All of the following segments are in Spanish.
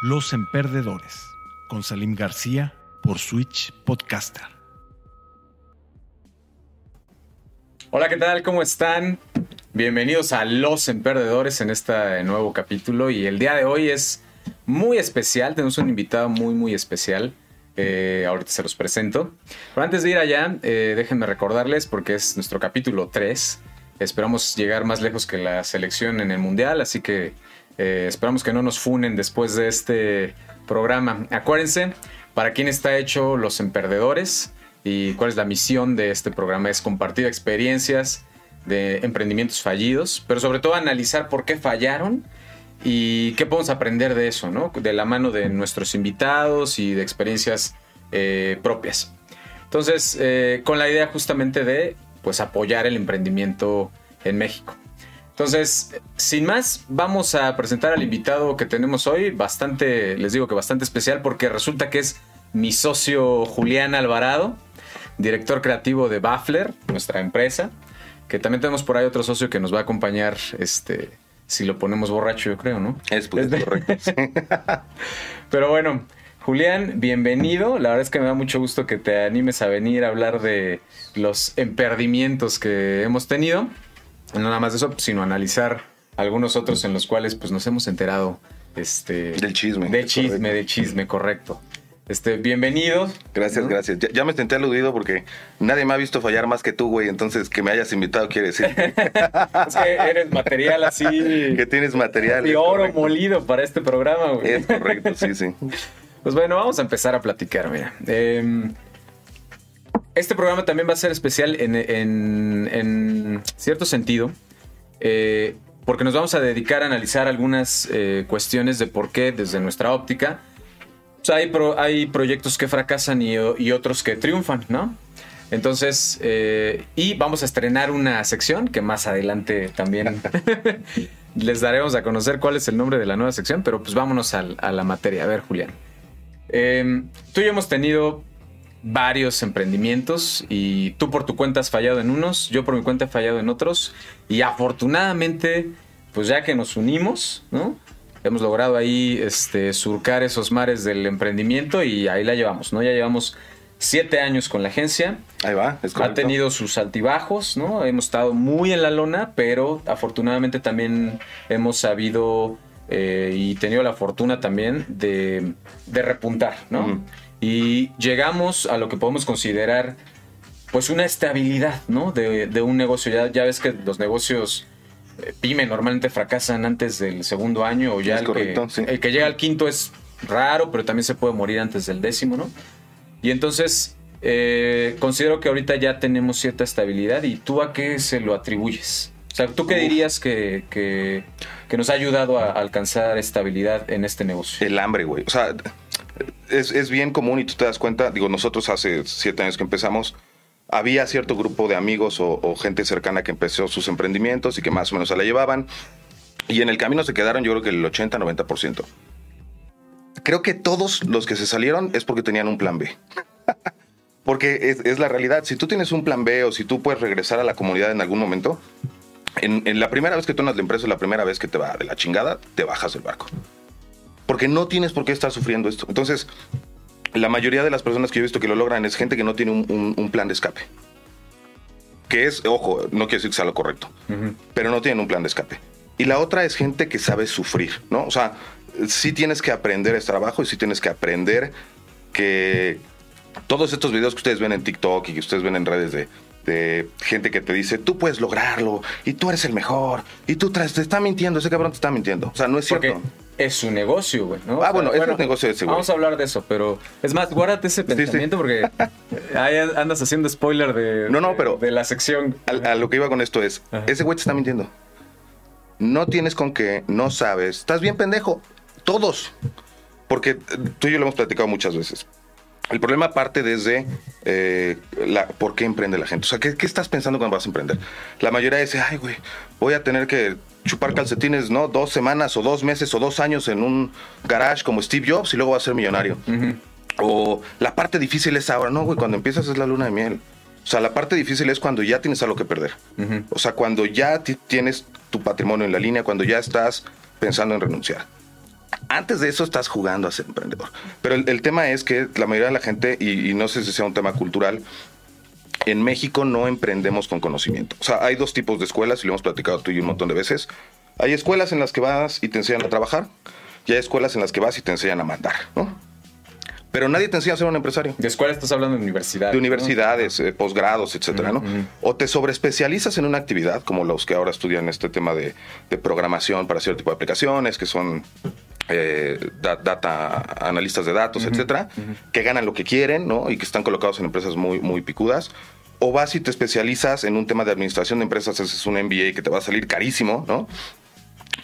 Los Emperdedores, con Salim García por Switch Podcaster. Hola, ¿qué tal? ¿Cómo están? Bienvenidos a Los Emperdedores en este nuevo capítulo y el día de hoy es muy especial, tenemos un invitado muy muy especial. Eh, ahorita se los presento. Pero antes de ir allá, eh, déjenme recordarles, porque es nuestro capítulo 3. Esperamos llegar más lejos que la selección en el Mundial, así que eh, esperamos que no nos funen después de este programa. Acuérdense, para quién está hecho Los Emperdedores y cuál es la misión de este programa, es compartir experiencias de emprendimientos fallidos, pero sobre todo analizar por qué fallaron y qué podemos aprender de eso, ¿no? De la mano de nuestros invitados y de experiencias eh, propias. Entonces, eh, con la idea justamente de pues apoyar el emprendimiento en México. Entonces, sin más, vamos a presentar al invitado que tenemos hoy, bastante, les digo que bastante especial porque resulta que es mi socio Julián Alvarado, director creativo de Baffler, nuestra empresa, que también tenemos por ahí otro socio que nos va a acompañar este si lo ponemos borracho, yo creo, ¿no? Es pues, correcto. Pero bueno, Julián, bienvenido. La verdad es que me da mucho gusto que te animes a venir a hablar de los emperdimientos que hemos tenido. No nada más de eso, sino analizar algunos otros en los cuales pues nos hemos enterado este del chisme. Del chisme, del chisme, correcto. Este, bienvenido. Gracias, gracias. Ya, me senté aludido porque nadie me ha visto fallar más que tú, güey. Entonces, que me hayas invitado quiere decir. es que eres material así. que tienes material. Y oro molido para este programa, güey. Es correcto, sí, sí. Pues bueno, vamos a empezar a platicar, mira. Em, este programa también va a ser especial en, cierto sentido. Eh, porque nos vamos a dedicar a analizar algunas eh, cuestiones de por qué, desde nuestra óptica, hay, hay proyectos que fracasan y, otros que triunfan, ¿no? Entonces, eh, y vamos a estrenar una sección que más adelante también les daremos a conocer cuál es el nombre de la nueva sección, pero pues vámonos a, la materia. A ver, Julián. Tú y yo hemos tenido varios emprendimientos y tú por tu cuenta has fallado en unos, yo por mi cuenta he fallado en otros y afortunadamente, pues ya que nos unimos, ¿no? hemos logrado ahí este, surcar esos mares del emprendimiento y ahí la llevamos, ¿no? Ya llevamos siete años con la agencia. Ahí va, es Ha tenido sus altibajos, ¿no? Hemos estado muy en la lona, pero afortunadamente también hemos sabido eh, y tenido la fortuna también de, repuntar, ¿no? Y llegamos a lo que podemos considerar pues una estabilidad, ¿no? De, de un negocio. Ya, ya ves que los negocios eh, pyme normalmente fracasan antes del segundo año o ya el, que, llega al quinto es raro, pero también se puede morir antes del décimo, ¿no? Y entonces eh, considero que ahorita ya tenemos cierta estabilidad y tú a qué se lo atribuyes. O sea, ¿tú qué dirías que, que, nos ha ayudado a alcanzar estabilidad en este negocio? El hambre, güey. O sea, es, es bien común y tú te das cuenta, digo, nosotros hace siete años que empezamos, había cierto grupo de amigos o, gente cercana que empezó sus emprendimientos y que más o menos se la llevaban. Y en el camino se quedaron yo creo que el 80-90%. Creo que todos los que se salieron es porque tenían un plan B. porque es, la realidad. Si tú tienes un plan B o si tú puedes regresar a la comunidad en algún momento, en, la primera vez que tomas la empresa, la primera vez que te va de la chingada, te bajas del barco. Porque no tienes por qué estar sufriendo esto. Entonces, la mayoría de las personas que yo he visto que lo logran es gente que no tiene un, plan de escape. Que es, ojo, no quiero decir que sea lo correcto, pero no tienen un plan de escape. Y la otra es gente que sabe sufrir, ¿no? O sea, sí tienes que aprender este trabajo y sí tienes que aprender que todos estos videos que ustedes ven en TikTok y que ustedes ven en redes de, gente que te dice, tú puedes lograrlo y tú eres el mejor y tú te está mintiendo, ese cabrón te está mintiendo. O sea, no es cierto es su negocio, güey, ¿no? Ah, bueno, es el negocio de ese güey. Vamos a hablar de eso, pero es más, guárdate ese pensamiento porque ahí andas haciendo spoiler de, no, no, pero de, la sección. A, lo que iba con esto es, ese güey te está mintiendo. No tienes con qué, no sabes. Estás bien pendejo. Todos. Porque tú y yo lo hemos platicado muchas veces. El problema parte desde eh, la, por qué emprende la gente. O sea, ¿qué, ¿qué, estás pensando cuando vas a emprender? La mayoría dice, ay, güey, voy a tener que chupar calcetines, ¿no? Dos semanas o dos meses o dos años en un garage como Steve Jobs y luego va a ser millonario. O la parte difícil es ahora, no, güey, cuando empiezas es la luna de miel. O sea, la parte difícil es cuando ya tienes algo que perder. O sea, cuando ya tienes tu patrimonio en la línea, cuando ya estás pensando en renunciar. Antes de eso estás jugando a ser emprendedor. Pero el, el tema es que la mayoría de la gente, y, y no sé si sea un tema cultural, en México no emprendemos con conocimiento. O sea, hay dos tipos de escuelas, y lo hemos platicado tú y un montón de veces. Hay escuelas en las que vas y te enseñan a trabajar, y hay escuelas en las que vas y te enseñan a mandar, ¿no? Pero nadie te enseña a ser un empresario. ¿De escuela estás hablando de universidad? De universidades, eh, posgrados, etcétera, ¿no? O te sobreespecializas en una actividad, como los que ahora estudian este tema de, de programación para cierto tipo de aplicaciones, que son eh, da- data analistas de datos, etcétera, que ganan lo que quieren, ¿no? Y que están colocados en empresas muy, muy picudas. O vas y te especializas en un tema de administración de empresas, ese es un MBA que te va a salir carísimo, ¿no?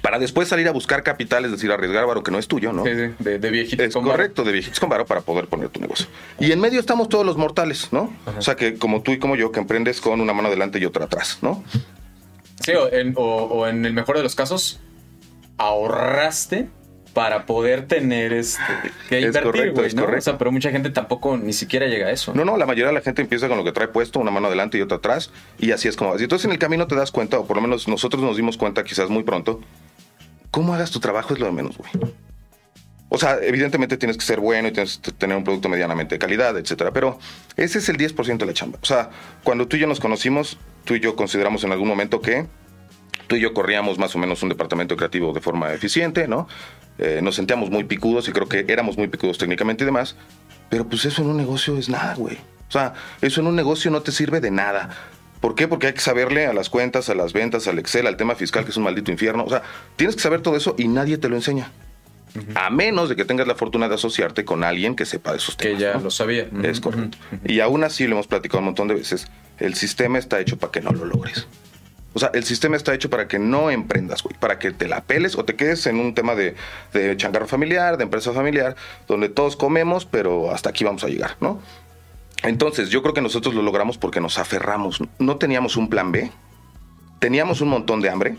Para después salir a buscar capital, es decir, arriesgar varo que no es tuyo, ¿no? Sí, sí, de, de viejito. Es con varo. correcto, de viejitos con varo para poder poner tu negocio. Y en medio estamos todos los mortales, ¿no? O sea, que como tú y como yo, que emprendes con una mano adelante y otra atrás, ¿no? Sí, o en, o- o en el mejor de los casos, ahorraste para poder tener este que Es invertir, correcto, es ¿no? correcto. O sea, pero mucha gente tampoco ni siquiera llega a eso. No, no, la mayoría de la gente empieza con lo que trae puesto, una mano adelante y otra atrás, y así es como vas. Y entonces en el camino te das cuenta, o por lo menos nosotros nos dimos cuenta quizás muy pronto, cómo hagas tu trabajo es lo de menos, güey. O sea, evidentemente tienes que ser bueno y tienes que tener un producto medianamente de calidad, etcétera. Pero ese es el 10% de la chamba. O sea, cuando tú y yo nos conocimos, tú y yo consideramos en algún momento que tú y yo corríamos más o menos un departamento creativo de forma eficiente, ¿no? Eh, nos sentíamos muy picudos y creo que éramos muy picudos técnicamente y demás. Pero pues eso en un negocio es nada, güey. O sea, eso en un negocio no te sirve de nada. ¿Por qué? Porque hay que saberle a las cuentas, a las ventas, al Excel, al tema fiscal, que es un maldito infierno. O sea, tienes que saber todo eso y nadie te lo enseña. A menos de que tengas la fortuna de asociarte con alguien que sepa de esos temas. que ya ¿no? lo sabía. Es correcto. Y aún así lo hemos platicado un montón de veces. El sistema está hecho para que no lo logres. O sea, el sistema está hecho para que no emprendas, güey. Para que te la peles o te quedes en un tema de, de changarro familiar, de empresa familiar, donde todos comemos, pero hasta aquí vamos a llegar, ¿no? Entonces, yo creo que nosotros lo logramos porque nos aferramos. No teníamos un plan B. Teníamos un montón de hambre.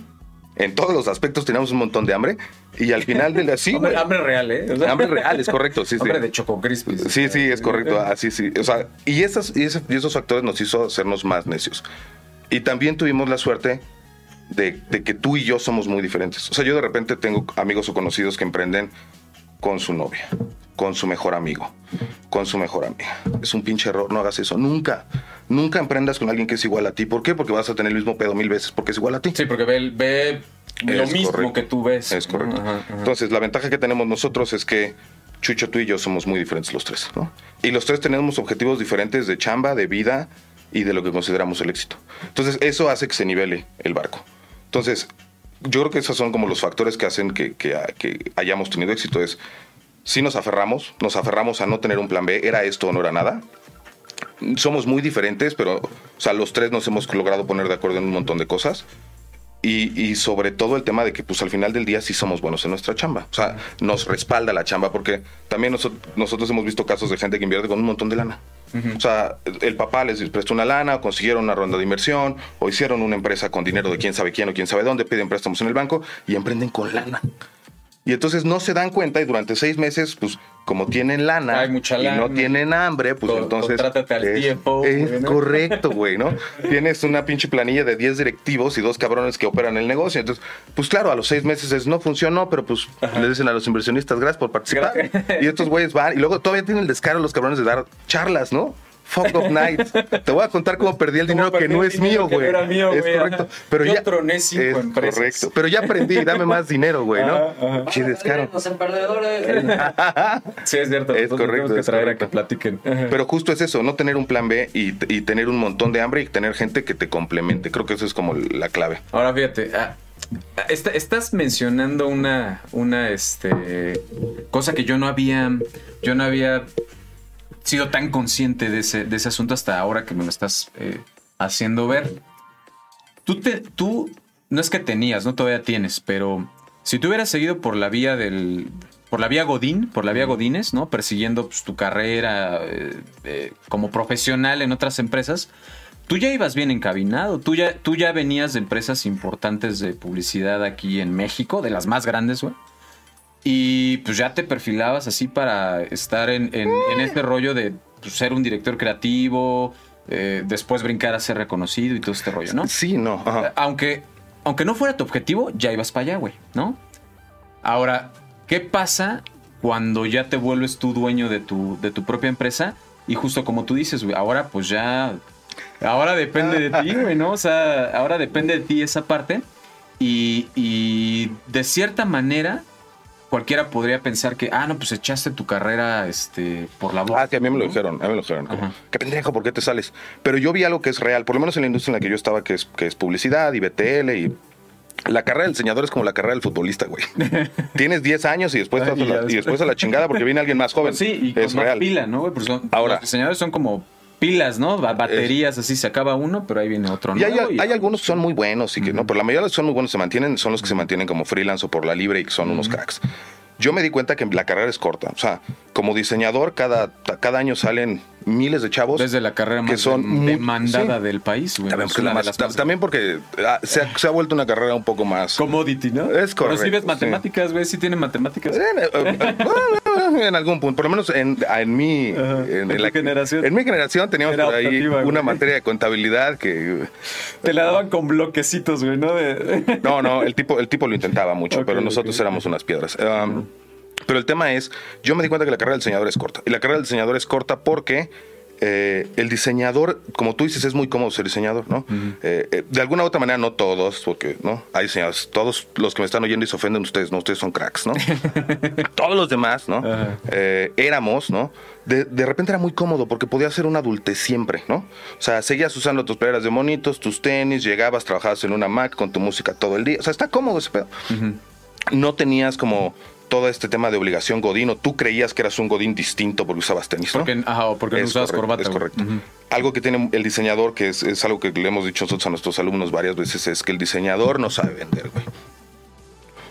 En todos los aspectos teníamos un montón de hambre. Y al final de la... Sí, Hambre, real, ¿eh? O sea, Hambre real, es correcto, sí, sí. Hambre de Choco Crispis. Sí, sí, es correcto. Así sí. O sea, y, esas, y, ese- y esos factores nos hizo hacernos más necios. Y también tuvimos la suerte de, de que tú y yo somos muy diferentes. O sea, yo de repente tengo amigos o conocidos que emprenden con su novia, con su mejor amigo, con su mejor amiga. Es un pinche error, no hagas eso. Nunca, nunca emprendas con alguien que es igual a ti. ¿Por qué? Porque vas a tener el mismo pedo mil veces, porque es igual a ti. Sí, porque ve, ve lo Es mismo correcto. que tú ves. Es correcto. Ajá, ajá. Entonces, la ventaja que tenemos nosotros es que Chucho, tú y yo somos muy diferentes los tres, ¿no? Y los tres tenemos objetivos diferentes de chamba, de vida y de lo que consideramos el éxito. Entonces, eso hace que se nivele el barco. Entonces, yo creo que esos son como los factores que hacen que, que- que hayamos tenido éxito. Es, si nos aferramos, nos aferramos a no tener un plan B, era esto o no era nada. Somos muy diferentes, pero, o sea, los tres nos hemos logrado poner de acuerdo en un montón de cosas. Y, sobre todo el tema de que pues al final del día sí somos buenos en nuestra chamba. O sea, nos respalda la chamba porque también noso- nosotros hemos visto casos de gente que invierte con un montón de lana. O sea, el papá les prestó una lana, o consiguieron una ronda de inversión, o hicieron una empresa con dinero de quién sabe quién o quién sabe dónde, piden préstamos en el banco y emprenden con lana. Y entonces no se dan cuenta y durante seis meses, pues como tienen lana, Hay mucha y no tienen hambre, pues entonces... contrátate al es, tiempo, es güey, ¿no? correcto, güey, ¿no? Tienes una pinche planilla de 10 directivos y dos cabrones que operan el negocio. Entonces, pues claro, a los seis meses es, no funcionó, pero pues le dicen a los inversionistas, gracias por participar. Gracias. Y estos güeyes van y luego todavía tienen el descaro los cabrones de dar charlas, ¿no? Fuck of nights. Te voy a contar cómo perdí el dinero que no es mío, que no güey. era mío, es güey, correcto. Pero Yo ya troné cinco es empresas. correcto. Pero ya aprendí, dame más dinero, güey, ¿no? Ajá, descaro. Los emprendedores. Sí, es cierto. Es correcto, tenemos que es traer a correcto. que platiquen. Pero justo es eso, no tener un plan B y, y tener un montón de hambre y tener gente que te complemente. Creo que eso es como la clave. Ahora fíjate, ah, esta- estás mencionando una, una este, cosa que yo no había, yo no había sido tan consciente de ese, de ese asunto hasta ahora que me lo estás eh, haciendo ver. Tú, te, tú, no es que tenías, no todavía tienes, pero si tú hubieras seguido por la vía del, por la vía Godín, por la vía Godines, ¿no? Persiguiendo pues, tu carrera eh, eh, como profesional en otras empresas, tú ya ibas bien encabinado. Tú ya, tú ya venías de empresas importantes de publicidad aquí en México, de las más grandes, güey. Y pues ya te perfilabas así para estar en, en, en este rollo de pues, ser un director creativo, eh, después brincar a ser reconocido y todo este rollo, ¿no? Sí, no. ajá. Aunque, aunque no fuera tu objetivo, ya ibas para allá, güey, ¿no? Ahora, ¿qué pasa cuando ya te vuelves tú dueño de tu, de tu propia empresa? Y justo como tú dices, güey, ahora pues ya, ahora depende de ti, güey, ¿no? O sea, ahora depende de ti esa parte. Y, y de cierta manera, cualquiera podría pensar que, ah, no, pues echaste tu carrera este, por la boca. Ah, que a mí me lo dijeron, a mí me lo dijeron. como, qué pendejo, ¿por qué te sales? Pero yo vi algo que es real, por lo menos en la industria en la que yo estaba, que es, que es publicidad y BTL y... La carrera del diseñador es como la carrera del futbolista, güey. Tienes 10 años y después, Y ya la, y después. a la chingada porque viene alguien más joven. Pues sí, y con es más real. pila, ¿no? güey? Porque son- Ahora- los diseñadores son como pilas, ¿no? Ba- Baterías, así se acaba uno, pero ahí viene otro Y hay, y- hay algunos que son muy buenos y que no, pero la mayoría de los que son muy buenos se mantienen, son los que se mantienen como freelance o por la libre y que son unos cracks. Yo me di cuenta que la carrera es corta. O sea, como diseñador, cada, cada año salen miles de chavos. Desde la carrera que más son demandada sí. del país. También porque, la más- también ah, se, ha, se ha vuelto una carrera un poco más... Commodity, ¿no? Es Pero sí ves correcto, matemáticas, güey, sí tiene matemáticas. Eh, eh, eh, en algún punto, por lo menos en, en mi, en, En la- generación. en mi generación teníamos Era por ahí optativa, güey. una materia de contabilidad que Te la daban con bloquecitos, güey, ¿no? De... No, no, el tipo, el tipo lo intentaba mucho, pero nosotros ok. éramos unas piedras. Um, Pero el tema es, yo me di cuenta que la carrera del diseñador es corta. Y la carrera del diseñador es corta porque eh, el diseñador, como tú dices, es muy cómodo ser diseñador, ¿no? Eh, eh, de alguna u otra manera, no todos, porque no hay diseñadores, todos los que me están oyendo y se ofenden ustedes, no, ustedes son cracks, ¿no? todos los demás, ¿no? Éramos, ¿no? De, de repente era muy cómodo porque podías ser un adultez siempre, ¿no? O sea, seguías usando tus playeras de monitos, tus tenis, llegabas, trabajabas en una Mac con tu música todo el día. O sea, está cómodo ese pedo. No tenías como todo este tema de obligación godino. Tú creías que eras un godín distinto porque usabas tenis, ¿no? Porque, ajá, o porque no usabas correcto, corbata. Es correcto. Algo que tiene el diseñador, que es, es algo que le hemos dicho nosotros a nuestros alumnos varias veces, es que el diseñador no sabe vender, güey.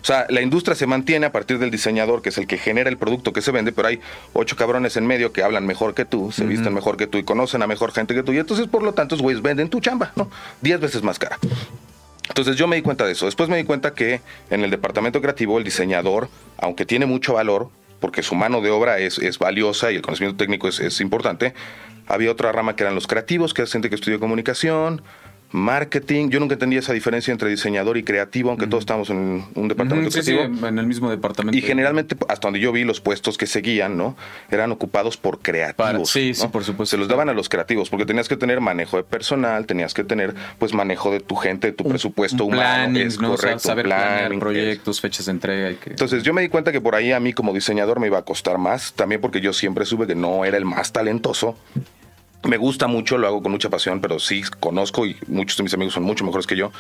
O sea, la industria se mantiene a partir del diseñador, que es el que genera el producto que se vende, pero hay ocho cabrones en medio que hablan mejor que tú, se visten mejor que tú y conocen a mejor gente que tú. Y entonces, por lo tanto, güeyes venden tu chamba, ¿no? Diez veces más cara. Entonces yo me di cuenta de eso. Después me di cuenta que en el departamento creativo el diseñador, aunque tiene mucho valor, porque su mano de obra es, es valiosa y el conocimiento técnico es, es importante, había otra rama que eran los creativos, que es gente que estudió comunicación, marketing. Yo nunca entendía esa diferencia entre diseñador y creativo, aunque todos estamos en un departamento Ujú, sí, sí, creativo. en el mismo departamento. Y generalmente, hasta donde yo vi los puestos que seguían, ¿no? Eran ocupados por creativos. Para- sí, sí, por supuesto. Se los daban a los creativos, porque tenías que tener manejo de personal, tenías que tener, pues, manejo de tu gente, de tu presupuesto Un humano. planning, es ¿no? O sea, correcto, saber planear planning, proyectos, fechas de entrega y que... entonces yo me di cuenta que por ahí a mí como diseñador me iba a costar más, también porque yo siempre supe que no era el más talentoso. Me gusta mucho, lo hago con mucha pasión, pero sí conozco y muchos de mis amigos son mucho mejores que yo.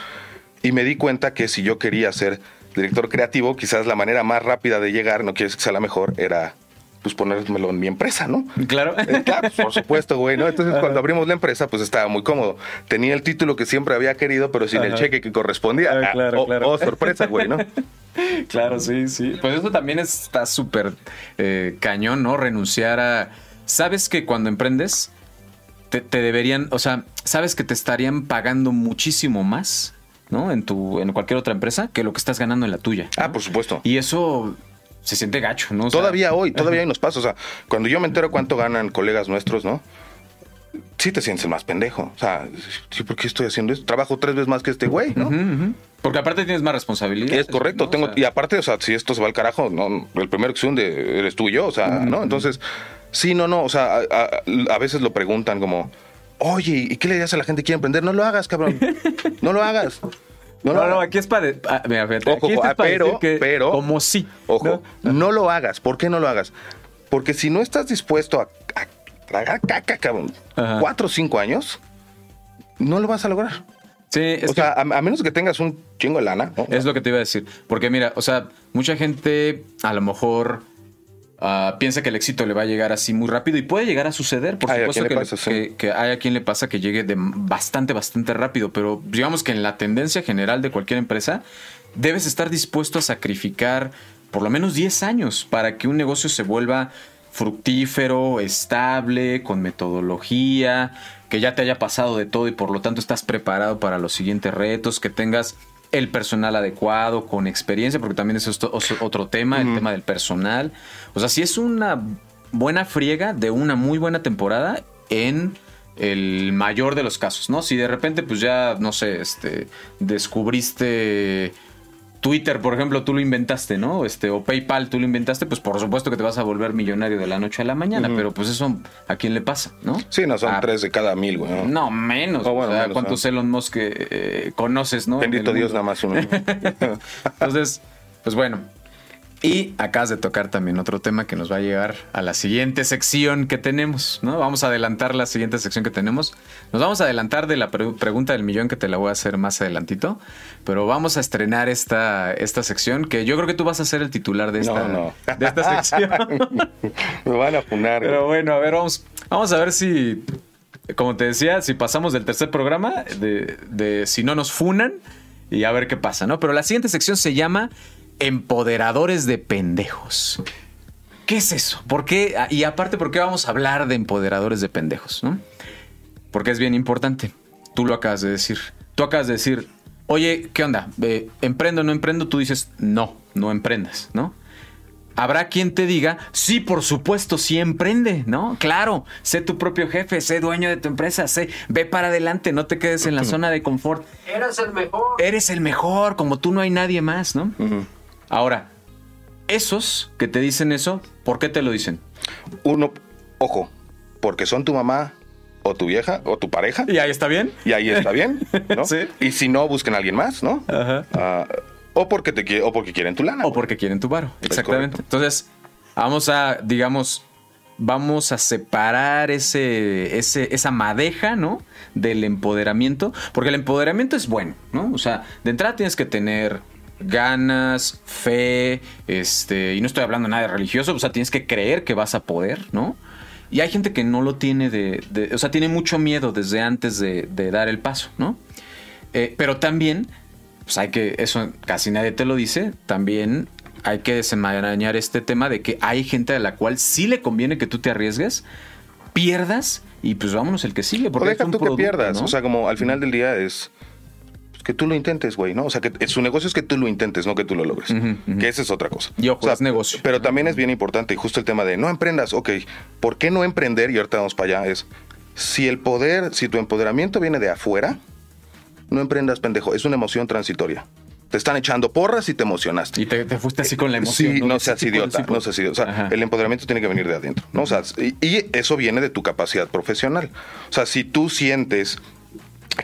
Y me di cuenta que si yo quería ser director creativo, quizás la manera más rápida de llegar, no quiere decir que sea la mejor, era pues ponérmelo en mi empresa, ¿no? Claro. Eh, claro, por supuesto, güey, ¿no? Entonces, cuando abrimos la empresa, pues estaba muy cómodo. Tenía el título que siempre había querido, pero sin el cheque que correspondía. Ah, Ah, claro, oh, claro. oh, sorpresa, güey, ¿no? Claro, sí, sí. Pues eso también está súper eh, cañón, ¿no? Renunciar a... Sabes que cuando emprendes, te, te deberían, o sea, sabes que te estarían pagando muchísimo más, ¿no? En tu, en cualquier otra empresa que lo que estás ganando en la tuya. Ah, por supuesto. Y eso se siente gacho, ¿no? O sea, Todavía hoy, todavía hay nos pasa. O sea, cuando yo me entero cuánto ganan colegas nuestros, ¿no? Sí te sientes más pendejo. O sea, sí, ¿por qué estoy haciendo esto? Trabajo tres veces más que este güey, ¿no? Porque aparte tienes más responsabilidad. Es correcto, tengo, y aparte, o sea, si esto se va al carajo, no, el primero que se hunde eres tú y yo, o sea, ¿no? Entonces, sí, no, no, o sea, a, a- a veces lo preguntan como, oye, ¿y qué le dirías a la gente que quiere emprender? No lo hagas, cabrón, no lo hagas. No, No, no, aquí es para... ah, mira, fíjate, Ojo, aquí esto es ah, para pero- decir que pero- Como sí. Ojo, ¿no? no lo hagas. ¿Por qué no lo hagas? Porque si no estás dispuesto a, a tragar caca, cabrón, Ajá. cuatro o cinco años, no lo vas a lograr. Sí, es o que- sea, a, a menos que tengas un chingo de lana, ¿no? Es lo que te iba a decir. Porque mira, o sea, mucha gente a lo mejor ah, piensa que el éxito le va a llegar así muy rápido y puede llegar a suceder. Por Ay, ¿a supuesto quién que, le le- pasa? Sí. que- que hay a quien le pasa que llegue de bastante, bastante rápido. Pero digamos que en la tendencia general de cualquier empresa, debes estar dispuesto a sacrificar por lo menos 10 años para que un negocio se vuelva fructífero, estable, con metodología, que ya te haya pasado de todo y por lo tanto estás preparado para los siguientes retos, que tengas el personal adecuado, con experiencia, porque también es otro tema, el tema del personal. O sea, si es una buena friega de una muy buena temporada en el mayor de los casos, ¿no? Si de repente, pues ya, no sé, este, descubriste Twitter, por ejemplo, tú lo inventaste, ¿no? Este, o PayPal, tú lo inventaste, pues por supuesto que te vas a volver millonario de la noche a la mañana, pero pues eso a quién le pasa, ¿no? Sí, no, son Ah, tres de cada mil, güey. ¿no? No, menos. Oh, bueno, o sea, menos, ¿cuántos ah. Elon Musk eh, conoces, no? En Bendito Dios, mundo? nada más uno. Entonces, pues bueno. Y acabas de tocar también otro tema que nos va a llegar a la siguiente sección que tenemos, ¿no? Vamos a adelantar la siguiente sección que tenemos. Nos vamos a adelantar de la pre- pregunta del millón que te la voy a hacer más adelantito, pero vamos a estrenar esta, esta sección que yo creo que tú vas a ser el titular de esta, No, no. De esta sección. Me van a funar. Pero bueno, a ver, vamos, vamos a ver si, como te decía, si pasamos del tercer programa, de, de si no nos funan y a ver qué pasa, ¿no? Pero la siguiente sección se llama Empoderadores de Pendejos. ¿Qué es eso? ¿Por qué? Y aparte, ¿por qué vamos a hablar de empoderadores de pendejos? ¿no? Porque es bien importante. Tú lo acabas de decir. Tú acabas de decir, oye, ¿qué onda? Eh, ¿Emprendo o no emprendo? Tú dices, no, no emprendas, ¿no? Habrá quien te diga, sí, por supuesto, sí emprende, ¿no? Claro, sé tu propio jefe, sé dueño de tu empresa, sé, ve para adelante, no te quedes en la zona de confort. Eres el mejor. Eres el mejor, como tú no hay nadie más, ¿no? Ahora, esos que te dicen eso, ¿por qué te lo dicen? Uno, ojo, porque son tu mamá o tu vieja o tu pareja. ¿Y ahí está bien? Y ahí está bien, ¿no? Sí. Y si no, busquen a alguien más, ¿no? Ajá. Ah, o porque te o porque quieren tu lana. O porque quieren tu varo. Exactamente. Entonces, vamos a, digamos, vamos a separar ese, ese, esa madeja, ¿no? Del empoderamiento. Porque el empoderamiento es bueno, ¿no? O sea, de entrada tienes que tener ganas, fe, este, y no estoy hablando nada de religioso, o sea, tienes que creer que vas a poder, ¿no? Y hay gente que no lo tiene de, de- o sea, tiene mucho miedo desde antes de, de dar el paso, ¿no? Eh, pero también, pues hay que, eso casi nadie te lo dice, también hay que desenmarañar este tema de que hay gente a la cual sí le conviene que tú te arriesgues, pierdas y pues vámonos el que sigue. O Porque deja es un tú que pierdas. ¿no? O sea, como al final del día es pues, que tú lo intentes, güey, ¿no? O sea, que su negocio es que tú lo intentes, no que tú lo logres. Que esa es otra cosa. Y ojo, O sea, es negocio. Pero también es bien importante, y justo el tema de no emprendas, ok, ¿por qué no emprender? Y ahorita vamos para allá, es si el poder, si tu empoderamiento viene de afuera, no emprendas, pendejo, es una emoción transitoria. Te están echando porras y te emocionaste. Y te, te fuiste así con la emoción. Sí, no, De seas idiota, no seas idiota. O sea, Ajá. el empoderamiento tiene que venir de adentro, ¿no? O sea, y, y eso viene de tu capacidad profesional. O sea, si tú sientes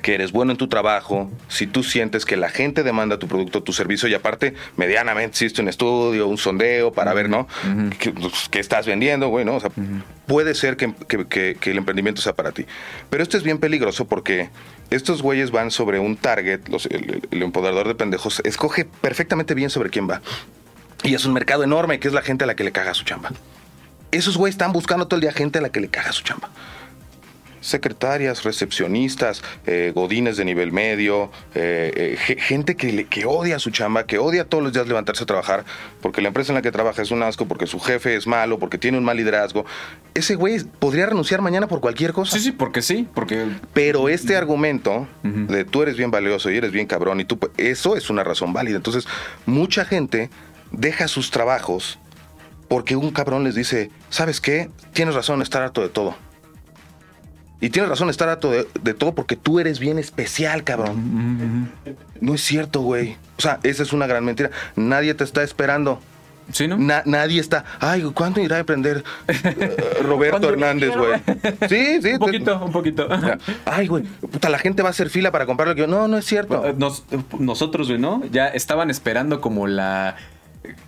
que eres bueno en tu trabajo, si tú sientes que la gente demanda tu producto, tu servicio y aparte medianamente existe un estudio, un sondeo para ver, ¿no? ¿Qué, pues, qué estás vendiendo, güey, ¿no? O sea, puede ser que, que- que- que el emprendimiento sea para ti. Pero esto es bien peligroso porque estos güeyes van sobre un target, los- el- el empoderador de pendejos escoge perfectamente bien sobre quién va. Y es un mercado enorme que es la gente a la que le caga su chamba. Esos güeyes están buscando todo el día gente a la que le caga su chamba. Secretarias, recepcionistas, eh, godines de nivel medio, eh, eh, ge- gente que, le- que odia su chamba, que odia todos los días levantarse a trabajar, porque la empresa en la que trabaja es un asco, porque su jefe es malo, porque tiene un mal liderazgo. Ese güey podría renunciar mañana por cualquier cosa. Sí, sí, porque sí, porque Pero este argumento Ujú. de tú eres bien valioso y eres bien cabrón y tú, eso es una razón válida. Entonces, mucha gente deja sus trabajos porque un cabrón les dice, ¿sabes qué? Tienes razón, estar harto de todo. Y tienes razón, estar harto de, de todo porque tú eres bien especial, cabrón. No es cierto, güey. O sea, esa es una gran mentira. Nadie te está esperando. sí, ¿no? Na- nadie está. Ay, ¿cuándo irá a aprender eh, Roberto ¿Cuándo Hernández, güey? Sí, sí. un poquito, un poquito. Ay, güey, puta, la gente va a hacer fila para comprar lo que yo. No, no es cierto. Eh, Nos- nosotros, güey, ¿no? Ya estaban esperando como la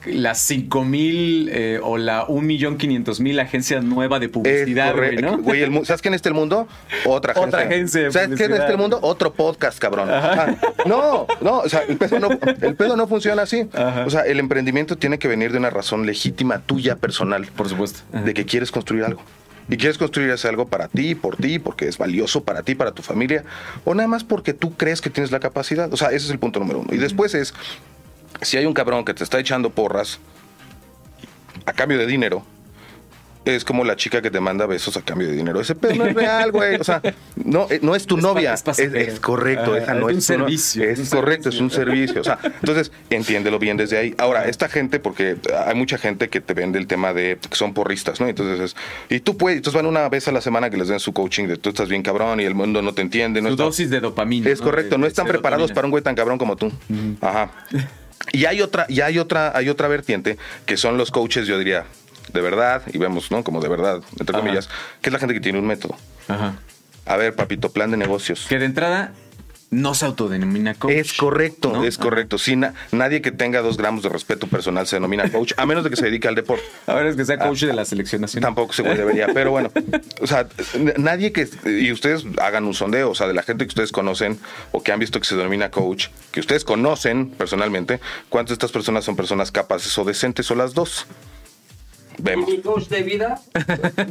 las 5 mil eh, o la 1 millón 500 mil agencia nueva de publicidad, güey. ¿no? Güey, el ¿Sabes quién está el mundo? Otra agencia. Otra agencia de ¿Sabes publicidad. está el mundo? Otro podcast, cabrón. Ah, no, no, o sea, el pedo no, el pedo no funciona así. Ajá. O sea, el emprendimiento tiene que venir de una razón legítima tuya personal. Por supuesto. Ajá. de que quieres construir algo. Y quieres construir ese algo para ti, por ti, porque es valioso para ti, para tu familia, o nada más porque tú crees que tienes la capacidad. O sea, ese es el punto número uno. Y después es, si hay un cabrón que te está echando porras a cambio de dinero, es como la chica que te manda besos a cambio de dinero. Ese pedo no es real, güey. O sea, no, eh, no es tu Es novia. pa- es Es, pasajero. es correcto, Ah, esa no es un no- servicio, Es, un correcto, servicio. es un servicio. O sea, entonces, entiéndelo bien desde ahí. Ahora, esta gente, porque hay mucha gente que te vende el tema de que son porristas, ¿no? Entonces, es- y tú puedes, entonces van una vez a la semana que les den su coaching de tú estás bien cabrón y el mundo no te entiende. No Su dosis de dopamina. es correcto, no están preparados para un güey tan cabrón como tú. Ajá. Y hay otra, y hay otra, hay otra vertiente que son los coaches, yo diría, de verdad, y vemos, ¿no? Como de verdad, entre Ajá. comillas, que es la gente que tiene un método. Ajá. A ver, papito, plan de negocios. Que de entrada no se autodenomina coach. Es correcto, ¿no? es correcto. Sí, na- nadie que tenga dos gramos de respeto personal se denomina coach, a menos de que se dedique al deporte. A ver, es que sea coach de la selección nacional. Tampoco se debería, pero bueno, o sea, nadie que, y ustedes hagan un sondeo, o sea, de la gente que ustedes conocen o que han visto que se denomina coach, que ustedes conocen personalmente, ¿cuántas de estas personas son personas capaces o decentes o las dos? Vemos. ¿Y mi coach de vida?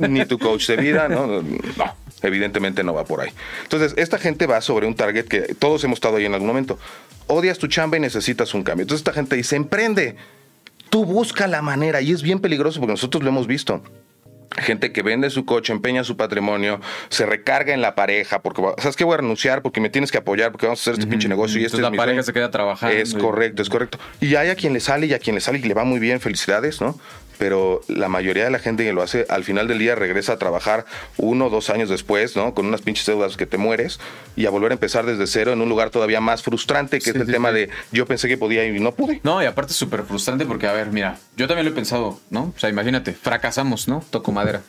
Ni tu coach de vida, ¿no? No, evidentemente no va por ahí. Entonces, esta gente va sobre un target que todos hemos estado ahí en algún momento. Odias tu chamba y necesitas un cambio. Entonces, esta gente dice, emprende. Tú busca la manera y es bien peligroso porque nosotros lo hemos visto. Gente que vende su coche, empeña su patrimonio, se recarga en la pareja, porque, ¿sabes qué? Voy a renunciar porque me tienes que apoyar, porque vamos a hacer este pinche negocio y este Entonces es la mi pareja sueño". se queda trabajando. Es y- correcto, es correcto. Y hay a quien le sale y a quien le sale y le va muy bien, felicidades, ¿no? Pero la mayoría de la gente que lo hace, al final del día regresa a trabajar uno o dos años después, ¿no? Con unas pinches deudas que te mueres y a volver a empezar desde cero en un lugar todavía más frustrante, que Sí, es el sí, tema sí. de yo pensé que podía y no pude. No, y aparte es súper frustrante porque, a ver, mira, yo también lo he pensado, ¿no? O sea, imagínate, fracasamos, ¿no? Toco madera.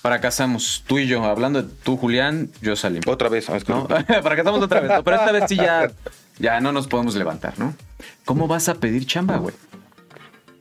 Fracasamos, tú y yo, hablando de tú, Julián, yo salí. Otra vez. ¿no? fracasamos otra vez, ¿no? pero esta vez sí ya, ya no nos podemos levantar, ¿no? ¿Cómo vas a pedir chamba, güey?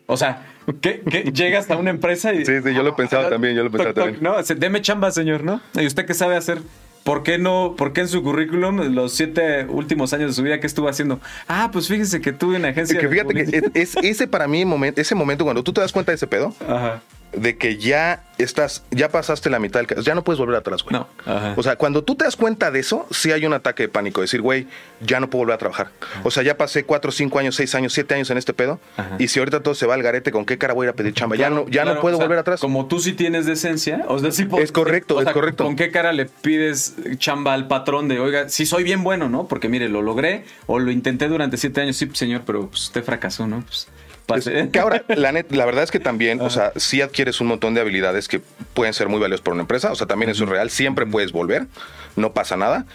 O sea, ¿qué, qué? llegas a una empresa y... Sí, sí, yo lo he pensado también, yo lo he pensado Toc, toc, también. No, Se- deme chamba, señor, ¿no? ¿Y usted qué sabe hacer? ¿Por qué no? ¿Por qué en su currículum los siete últimos años de su vida qué estuvo haciendo? Ah, pues fíjese que tuve una agencia. Que de fíjate que es, es- ese para mí momento, ese momento cuando tú te das cuenta de ese pedo, Ajá. De que ya estás, ya pasaste la mitad del ya no puedes volver atrás, güey. No, ajá. O sea, cuando tú te das cuenta de eso, sí hay un ataque de pánico, decir, güey, ya no puedo volver a trabajar. O sea, ya pasé cuatro, cinco años, seis años, siete años en este pedo, Ajá. y si ahorita todo se va al garete, ¿con qué cara voy a ir a pedir chamba? ya no, ya Claro, no puedo o sea, volver atrás. Como tú sí tienes decencia, o sea, sí Es correcto, o es sea, correcto. ¿Con qué cara le pides chamba al patrón de, oiga, sí soy bien bueno, ¿no? Porque mire, lo logré o lo intenté durante siete años, sí, señor, pero pues, usted fracasó, ¿no? Pues, pase. Que ahora, la, net- la verdad es que también, o sea, sí adquieres un montón de habilidades que pueden ser muy valiosas para una empresa. O sea, también eso es real. Siempre puedes volver, no pasa nada.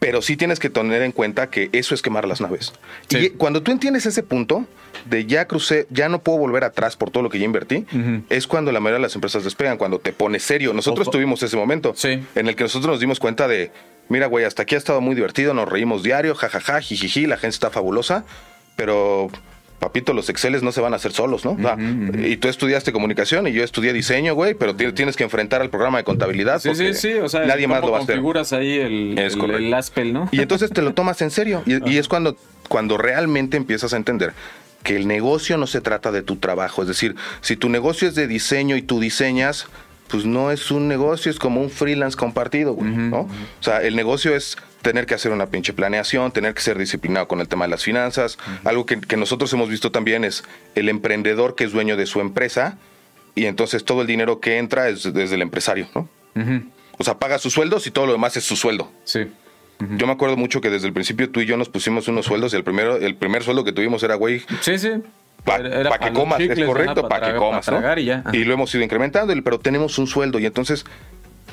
Pero sí tienes que tener en cuenta que eso es quemar las naves. Sí. Y cuando tú entiendes ese punto de ya crucé, ya no puedo volver atrás por todo lo que ya invertí, Ujú. es cuando la mayoría de las empresas despegan, cuando te pones serio. Nosotros tuvimos ese momento Sí. en el que nosotros nos dimos cuenta de, mira, güey, hasta aquí ha estado muy divertido, nos reímos diario, jajaja, jijiji, la gente está fabulosa, pero papito, los Exceles no se van a hacer solos, ¿no? Sea, Y tú estudiaste comunicación y yo estudié diseño, güey, pero ti- tienes que enfrentar al programa de contabilidad. Sí, sí, o sea, nadie más ¿cómo lo va a hacer. configuras ahí el, Es el, Aspel, ¿no? Y entonces te lo tomas en serio. Y, y es cuando, cuando realmente empiezas a entender que el negocio no se trata de tu trabajo. Es decir, si tu negocio es de diseño y tú diseñas, pues no es un negocio, es como un freelance compartido, güey, ¿no? O sea, el negocio es tener que hacer una pinche planeación, tener que ser disciplinado con el tema de las finanzas. Algo que, que nosotros hemos visto también es el emprendedor que es dueño de su empresa y entonces todo el dinero que entra es desde el empresario, ¿no? O sea, paga sus sueldos y todo lo demás es su sueldo. Sí. Yo me acuerdo mucho que desde el principio tú y yo nos pusimos unos sueldos y el primero, el primer sueldo que tuvimos era, güey, Sí, sí. para era que comas, chicles, es correcto, para que tragar- comas, ¿no? y ya. Ajá. Y lo hemos ido incrementando, pero tenemos un sueldo y entonces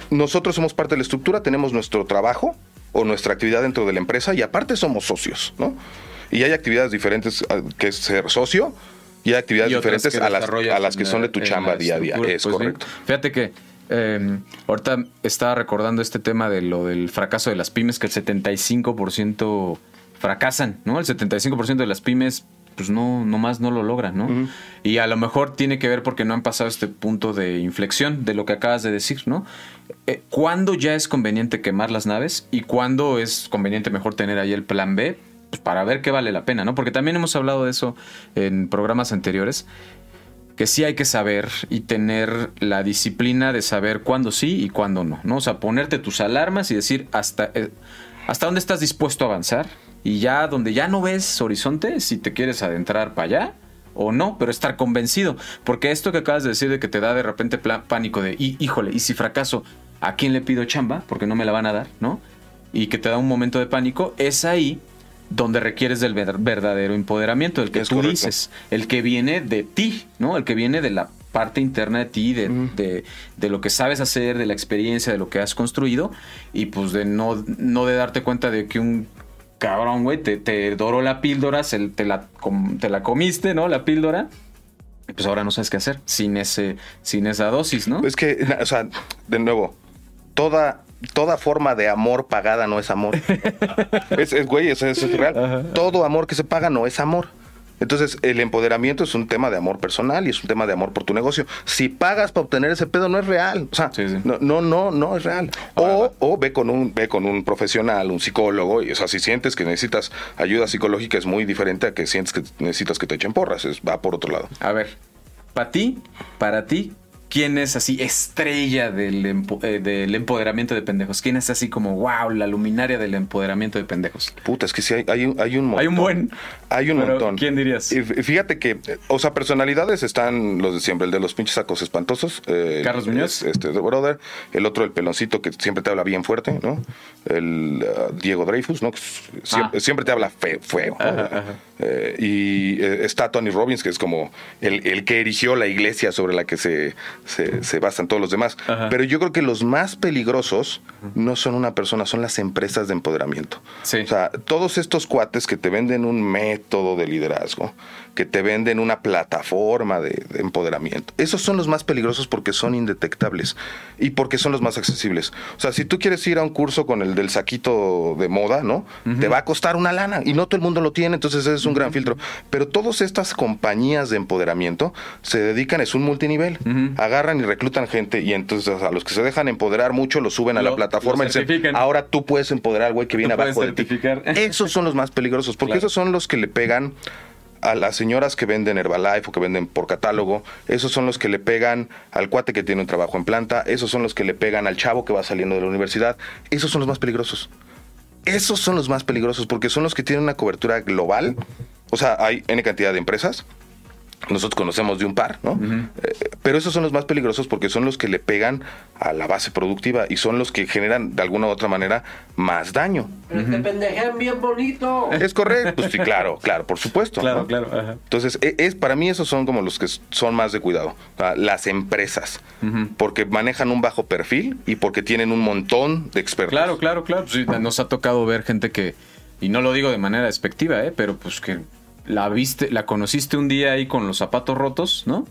nosotros somos parte de la estructura, tenemos nuestro trabajo o nuestra actividad dentro de la empresa y aparte somos socios, ¿no? Y hay actividades diferentes ah, que es ser socio y hay actividades Y diferentes a las, desarrollas a las que son de tu chamba día a día. Es Pues correcto. Fíjate que eh, ahorita estaba recordando este tema de lo del fracaso de las pymes, que el 75% fracasan, ¿no? El 75% de las pymes pues no, nomás no lo logran, ¿no? Y a lo mejor tiene que ver porque no han pasado este punto de inflexión de lo que acabas de decir, ¿no? Eh, ¿Cuándo ya es conveniente quemar las naves y cuándo es conveniente mejor tener ahí el plan B? Pues para ver qué vale la pena, ¿no? Porque también hemos hablado de eso en programas anteriores que sí hay que saber y tener la disciplina de saber cuándo sí y cuándo no, ¿no? O sea, ponerte tus alarmas y decir hasta, eh, hasta dónde estás dispuesto a avanzar y ya donde ya no ves horizonte, si te quieres adentrar para allá o no, pero estar convencido. Porque esto que acabas de decir de que te da de repente pánico de, "Hí- híjole, y si fracaso, ¿a quién le pido chamba? Porque no me la van a dar, ¿no? Y que te da un momento de pánico, es ahí donde requieres del ver- verdadero empoderamiento, el que Es tú correcto. dices, el que viene de ti, ¿no? El que viene de la parte interna de ti, de, de- de lo que sabes hacer, de la experiencia, de lo que has construido, y pues de no, no de darte cuenta de que un cabrón, güey, te, te doró la píldora, se- te, la, com- te la comiste, ¿no? La píldora. Y pues ahora no sabes qué hacer sin, ese, sin esa dosis, ¿no? Es que, o sea, de nuevo, toda, toda forma de amor pagada no es amor. es, es, güey, eso es real. Todo amor que se paga no es amor. Entonces, el empoderamiento es un tema de amor personal y es un tema de amor por tu negocio. Si pagas para obtener ese pedo, no es real. O sea, Sí, sí. no, no, no, no es real. O, o ve con un, ve con un profesional, un psicólogo, y o sea, si sientes que necesitas ayuda psicológica es muy diferente a que sientes que necesitas que te echen porras. Es- va por otro lado. A ver, para ti, para ti, ¿quién es así estrella del, empo- eh, del empoderamiento de pendejos? ¿Quién es así como, wow, la luminaria del empoderamiento de pendejos? Puta, es que sí hay, hay, un, hay un montón. Hay un buen. Hay un Pero, montón. ¿quién dirías? Y Fíjate que, o sea, personalidades están los de siempre, el de los pinches sacos espantosos. eh, Carlos Muñoz. Este, de Brother. El otro, el peloncito que siempre te habla bien fuerte, ¿no? El ah, Diego Dreyfus, ¿no? Que s- siempre, Ah. siempre te habla fe- feo. ¿no? Ajá, ajá. Eh, y eh, está Tony Robbins, que es como el, el que erigió la iglesia sobre la que se, se, se basan todos los demás. Ajá. Pero yo creo que los más peligrosos no son una persona, son las empresas de empoderamiento. Sí. O sea, todos estos cuates que te venden un método de liderazgo, que te venden una plataforma de, de empoderamiento, esos son los más peligrosos porque son indetectables y porque son los más accesibles. O sea, si tú quieres ir a un curso con el del saquito de moda, ¿no? Te va a costar una lana y no todo el mundo lo tiene, entonces ese es un gran filtro. Pero todas estas compañías de empoderamiento se dedican, es un multinivel, agarran y reclutan gente y entonces a los que se dejan empoderar mucho lo suben a Lo- la plataforma y dicen, ahora tú puedes empoderar al güey que viene abajo de ti. Esos son los más peligrosos, porque Claro. esos son los que le pegan a las señoras que venden Herbalife o que venden por catálogo, esos son los que le pegan al cuate que tiene un trabajo en planta, esos son los que le pegan al chavo que va saliendo de la universidad, esos son los más peligrosos. Esos son los más peligrosos porque son los que tienen una cobertura global. O sea, hay N cantidad de empresas. Nosotros conocemos de un par, ¿no? Eh, pero esos son los más peligrosos porque son los que le pegan a la base productiva y son los que generan de alguna u otra manera más daño. Pero te pendejean bien bonito. ¿Es correcto? Pues sí, claro, claro, por supuesto. Claro, ¿no? claro. Ajá. Entonces, e- es, para mí esos son como los que son más de cuidado. O sea, las empresas, porque manejan un bajo perfil y porque tienen un montón de expertos. Claro, claro, claro. Sí, nos ha tocado ver gente que, y no lo digo de manera despectiva, ¿eh? pero pues que la viste, la conociste un día ahí con los zapatos rotos, ¿no?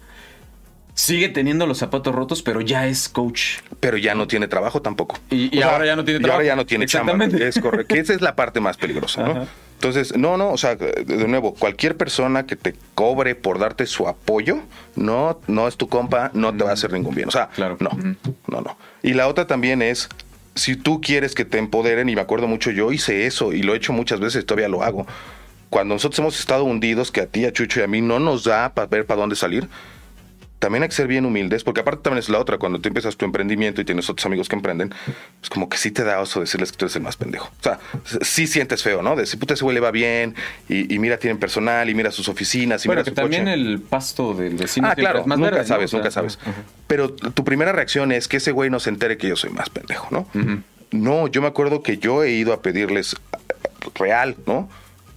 Sigue teniendo los zapatos rotos, pero ya es coach. Pero ya no tiene trabajo tampoco. Y- y ahora ya no tiene y trabajo. ahora ya no tiene chamba. Exactamente. Es correcto. Esa es la parte más peligrosa, ¿no? Entonces, no, no, o sea, de nuevo, cualquier persona que te cobre por darte su apoyo, no, no es tu compa, no te va a hacer ningún bien. O sea, Claro. no, no, no. Y la otra también es, si tú quieres que te empoderen, y me acuerdo mucho, yo hice eso y lo he hecho muchas veces, todavía lo hago. Cuando nosotros hemos estado hundidos, que a ti, a Chucho y a mí no nos da para ver para dónde salir, también hay que ser bien humildes, porque aparte también es la otra, cuando tú empiezas tu emprendimiento y tienes otros amigos que emprenden, pues como que sí te da oso decirles que tú eres el más pendejo. O sea, sí sientes feo, ¿no? De decir, puta, ese güey le va bien, y, y mira, tienen personal, y mira sus oficinas, y bueno, mira que su también coche. el pasto del vecino Ah, claro, más nunca verde, ¿no? sabes, O sea, nunca sabes. ajá. Pero tu primera reacción es que ese güey no se entere que yo soy más pendejo, ¿no? Ujú. No, yo me acuerdo que yo he ido a pedirles real, ¿no?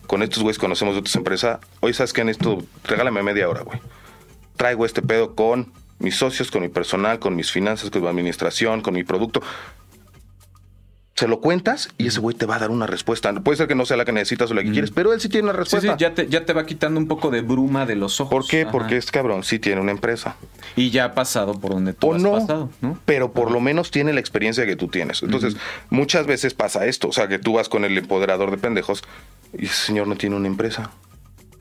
Con estos güeyes que conocemos de otras empresas. Oye, ¿sabes qué? En esto, regálame media hora, güey. Traigo este pedo con mis socios, con mi personal, con mis finanzas, con mi administración, con mi producto. Se lo cuentas y ese güey te va a dar una respuesta. Puede ser que no sea la que necesitas o la que quieres, pero él sí tiene una respuesta. sí, ya te, ya te va quitando un poco de bruma de los ojos. ¿Por qué? Ajá. Porque es cabrón, sí tiene una empresa. Y ya ha pasado por donde tú o has no, pasado, ¿no? pero por lo menos tiene la experiencia que tú tienes. Entonces, muchas veces pasa esto, o sea, que tú vas con el empoderador de pendejos y ese señor no tiene una empresa.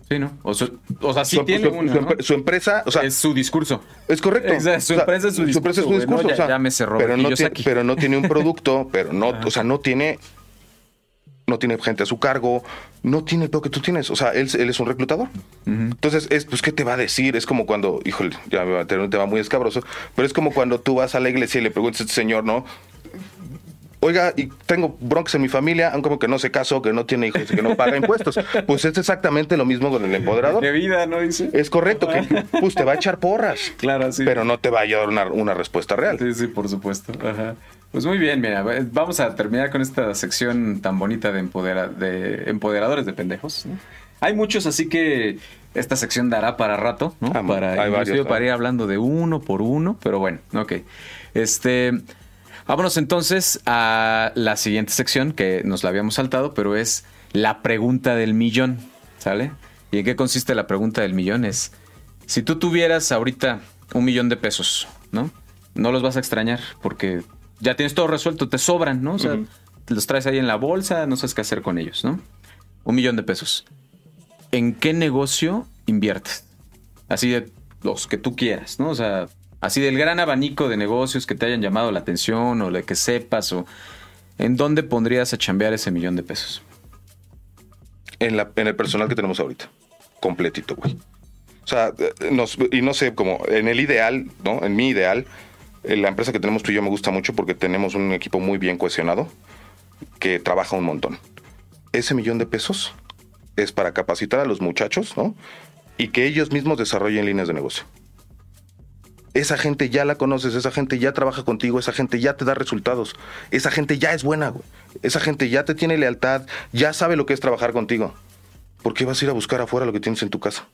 Sí, ¿no? O, su- o sea, sí su, tiene su- una, su ¿no? empre- su empresa, o sea, es su discurso. es correcto. Exacto, su O sea, empresa es su discurso, güey, ¿no? Ya- o sea, llámese Robert pero no, tiene, pero no tiene un producto, pero no, o sea, no tiene no tiene gente a su cargo, no tiene lo que tú tienes. O sea, él, él es un reclutador. Entonces, es, pues, ¿qué te va a decir? Es como cuando, híjole, ya me va a tener un tema muy escabroso, pero es como cuando tú vas a la iglesia y le preguntas a este señor, ¿no? Oiga, y tengo broncas en mi familia, aunque como que no se casó, que no tiene hijos y que no paga impuestos. Pues es exactamente lo mismo con el empoderador. De vida, ¿no? Dice. Es correcto, que pues te va a echar porras, Claro, sí. pero no te va a dar una, una respuesta real. Sí, sí, por supuesto. Ajá. Pues muy bien, mira, vamos a terminar con esta sección tan bonita de, empodera- de empoderadores de pendejos. ¿no? Hay muchos, así que esta sección dará para rato, ¿no? Ah, para, hay varios, para ¿no? ir hablando de uno por uno, pero bueno, ok. Este, vámonos entonces a la siguiente sección que nos la habíamos saltado, pero es la pregunta del millón, ¿sale? ¿Y en qué consiste la pregunta del millón? Es, si tú tuvieras ahorita un millón de pesos, ¿no? No los vas a extrañar porque ya tienes todo resuelto, te sobran, ¿no? O sea, los traes ahí en la bolsa, no sabes qué hacer con ellos, ¿no? Un millón de pesos. ¿En qué negocio inviertes? Así de los que tú quieras, ¿no? O sea, así del gran abanico de negocios que te hayan llamado la atención o de que sepas o ¿en dónde pondrías a chambear ese millón de pesos? En, la, en el personal que tenemos ahorita. Completito, güey. O sea, eh, nos- y no sé, como en el ideal, ¿no? En mi ideal, eh, la empresa que tenemos tú y yo me gusta mucho porque tenemos un equipo muy bien cohesionado que trabaja un montón. Ese millón de pesos es para capacitar a los muchachos, ¿no? Y que ellos mismos desarrollen líneas de negocio. Esa gente ya la conoces, esa gente ya trabaja contigo, esa gente ya te da resultados, esa gente ya es buena, güey. Esa gente ya te tiene lealtad, ya sabe lo que es trabajar contigo. ¿Por qué vas a ir a buscar afuera lo que tienes en tu casa?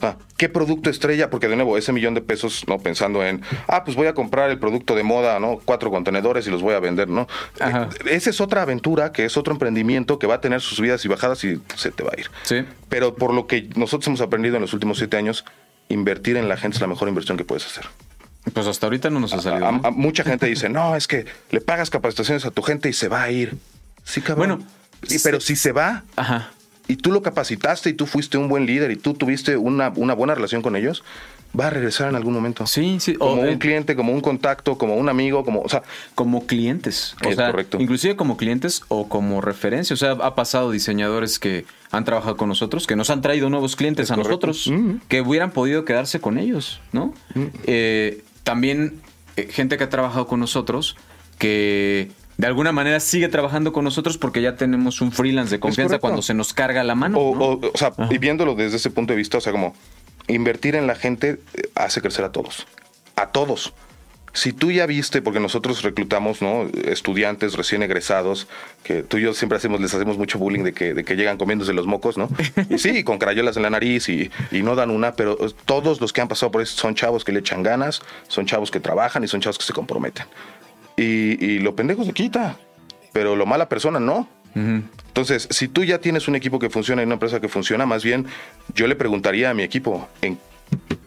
Ah, ¿Qué producto estrella? Porque de nuevo, ese millón de pesos, ¿no? Pensando en, ah, pues voy a comprar el producto de moda, ¿no? Cuatro contenedores y los voy a vender, ¿no? Ajá. Eh, Esa es otra aventura, que es otro emprendimiento que va a tener sus subidas y bajadas y se te va a ir. Sí. Pero por lo que nosotros hemos aprendido en los últimos siete años, invertir en la gente es la mejor inversión que puedes hacer. Pues hasta ahorita no nos ha salido. A- ¿no? a- mucha gente dice, no, es que le pagas capacitaciones a tu gente y se va a ir. Sí, cabrón. Bueno, Sí, pero si se va Ajá. y tú lo capacitaste y tú fuiste un buen líder y tú tuviste una, una buena relación con ellos, va a regresar en algún momento. Sí, sí. Como o, un cliente, como un contacto, como un amigo, como, o sea, como clientes. O Es sea, correcto. inclusive como clientes o como referencia. O sea, ha pasado diseñadores que han trabajado con nosotros, que nos han traído nuevos clientes Es a correcto. nosotros, Mm. que hubieran podido quedarse con ellos, ¿no? Eh, también eh, gente que ha trabajado con nosotros, que de alguna manera sigue trabajando con nosotros porque ya tenemos un freelance de confianza cuando se nos carga la mano. o, ¿no? o- o sea, y viéndolo desde ese punto de vista, o sea, como invertir en la gente eh, hace crecer a todos. A todos. Si tú ya viste, porque nosotros reclutamos, ¿no? Estudiantes recién egresados, que tú y yo siempre hacemos, les hacemos mucho bullying de que, de que llegan comiéndose los mocos, ¿no? Y sí, con crayolas en la nariz y, no dan una, pero eh, todos los que han pasado por eso son chavos que le echan ganas, son chavos que trabajan y son chavos que se comprometen. Y, y lo pendejo se quita, pero lo mala persona no. Entonces, si tú ya tienes un equipo que funciona y una empresa que funciona, más bien yo le preguntaría a mi equipo en,